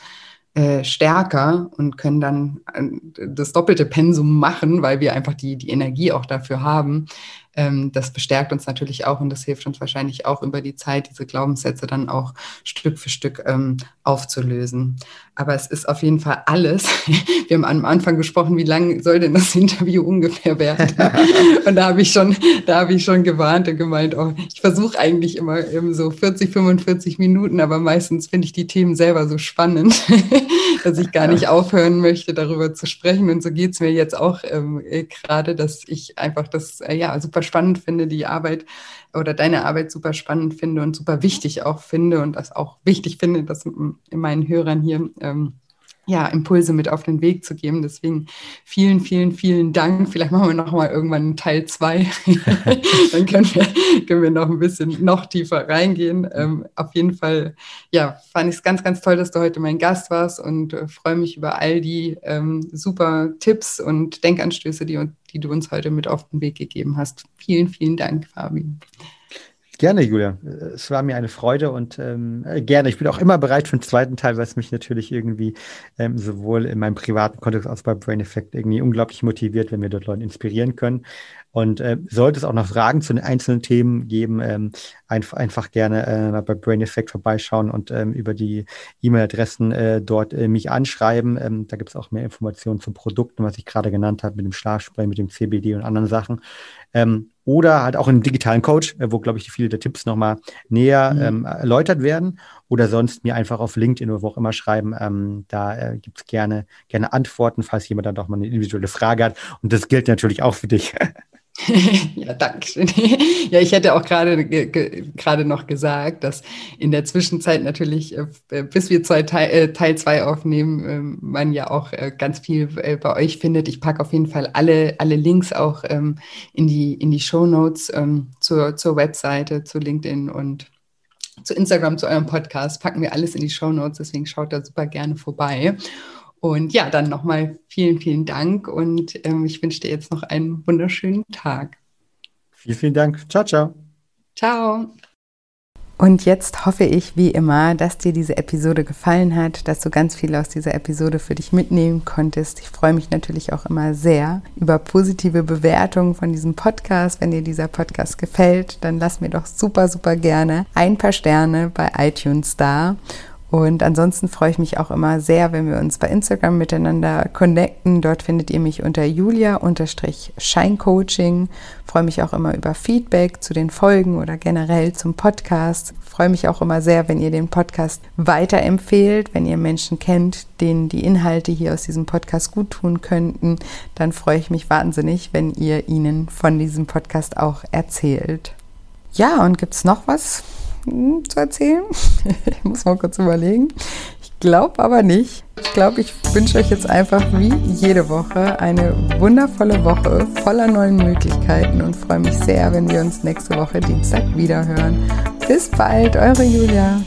äh, stärker und können dann äh, das doppelte Pensum machen, weil wir einfach die, die Energie auch dafür haben, ähm, das bestärkt uns natürlich auch und das hilft uns wahrscheinlich auch über die Zeit, diese Glaubenssätze dann auch Stück für Stück ähm, aufzulösen. Aber es ist auf jeden Fall alles. Wir haben am Anfang gesprochen, wie lang soll denn das Interview ungefähr werden? und da habe ich schon, da habe ich schon gewarnt und gemeint, oh, ich versuche eigentlich immer eben so 40, 45 Minuten, aber meistens finde ich die Themen selber so spannend, dass ich gar nicht aufhören möchte, darüber zu sprechen. Und so geht es mir jetzt auch ähm, äh, gerade, dass ich einfach das äh, ja super spannend finde, die Arbeit oder deine Arbeit super spannend finde und super wichtig auch finde und das auch wichtig finde, das in meinen Hörern hier ähm, ja, Impulse mit auf den Weg zu geben. Deswegen vielen, vielen, vielen Dank. Vielleicht machen wir noch mal irgendwann Teil zwei. Dann können wir, können wir noch ein bisschen noch tiefer reingehen. Ähm, auf jeden Fall, ja, fand ich es ganz, ganz toll, dass du heute mein Gast warst und äh, freue mich über all die ähm, super Tipps und Denkanstöße, die, die du uns heute mit auf den Weg gegeben hast. Vielen, vielen Dank, Fabi. Gerne, Julia. Es war mir eine Freude und ähm, gerne. Ich bin auch immer bereit für den zweiten Teil, was mich natürlich irgendwie ähm, sowohl in meinem privaten Kontext als auch bei Brain Effect irgendwie unglaublich motiviert, wenn wir dort Leute inspirieren können. Und äh, sollte es auch noch Fragen zu den einzelnen Themen geben, ähm, einfach, einfach gerne äh, bei Brain Effect vorbeischauen und ähm, über die E-Mail-Adressen äh, dort äh, mich anschreiben. Ähm, da gibt es auch mehr Informationen zu Produkten, was ich gerade genannt habe, mit dem Schlafspray, mit dem CBD und anderen Sachen. Ähm, oder halt auch einen digitalen Coach, äh, wo, glaube ich, viele der Tipps nochmal näher mhm. ähm, erläutert werden. Oder sonst mir einfach auf LinkedIn oder wo auch immer schreiben. Ähm, da äh, gibt es gerne, gerne Antworten, falls jemand dann doch mal eine individuelle Frage hat. Und das gilt natürlich auch für dich. ja, danke schön. ja, ich hätte auch gerade gerade noch gesagt, dass in der Zwischenzeit natürlich, äh, bis wir zwei Teil 2 äh, aufnehmen, ähm, man ja auch äh, ganz viel bei euch findet. Ich packe auf jeden Fall alle, alle Links auch ähm, in die, in die Show Notes ähm, zur, zur Webseite, zu LinkedIn und zu Instagram, zu eurem Podcast. Packen wir alles in die Show Notes, deswegen schaut da super gerne vorbei. Und ja, dann nochmal vielen, vielen Dank und ähm, ich wünsche dir jetzt noch einen wunderschönen Tag. Vielen, vielen Dank. Ciao, ciao. Ciao. Und jetzt hoffe ich, wie immer, dass dir diese Episode gefallen hat, dass du ganz viel aus dieser Episode für dich mitnehmen konntest. Ich freue mich natürlich auch immer sehr über positive Bewertungen von diesem Podcast. Wenn dir dieser Podcast gefällt, dann lass mir doch super, super gerne ein paar Sterne bei iTunes da. Und ansonsten freue ich mich auch immer sehr, wenn wir uns bei Instagram miteinander connecten. Dort findet ihr mich unter julia-scheincoaching. Freue mich auch immer über Feedback zu den Folgen oder generell zum Podcast. Freue mich auch immer sehr, wenn ihr den Podcast weiterempfehlt, wenn ihr Menschen kennt, denen die Inhalte hier aus diesem Podcast gut tun könnten. Dann freue ich mich wahnsinnig, wenn ihr ihnen von diesem Podcast auch erzählt. Ja, und gibt es noch was? Zu erzählen. ich muss mal kurz überlegen. Ich glaube aber nicht. Ich glaube, ich wünsche euch jetzt einfach wie jede Woche eine wundervolle Woche voller neuen Möglichkeiten und freue mich sehr, wenn wir uns nächste Woche Dienstag wiederhören. Bis bald, eure Julia.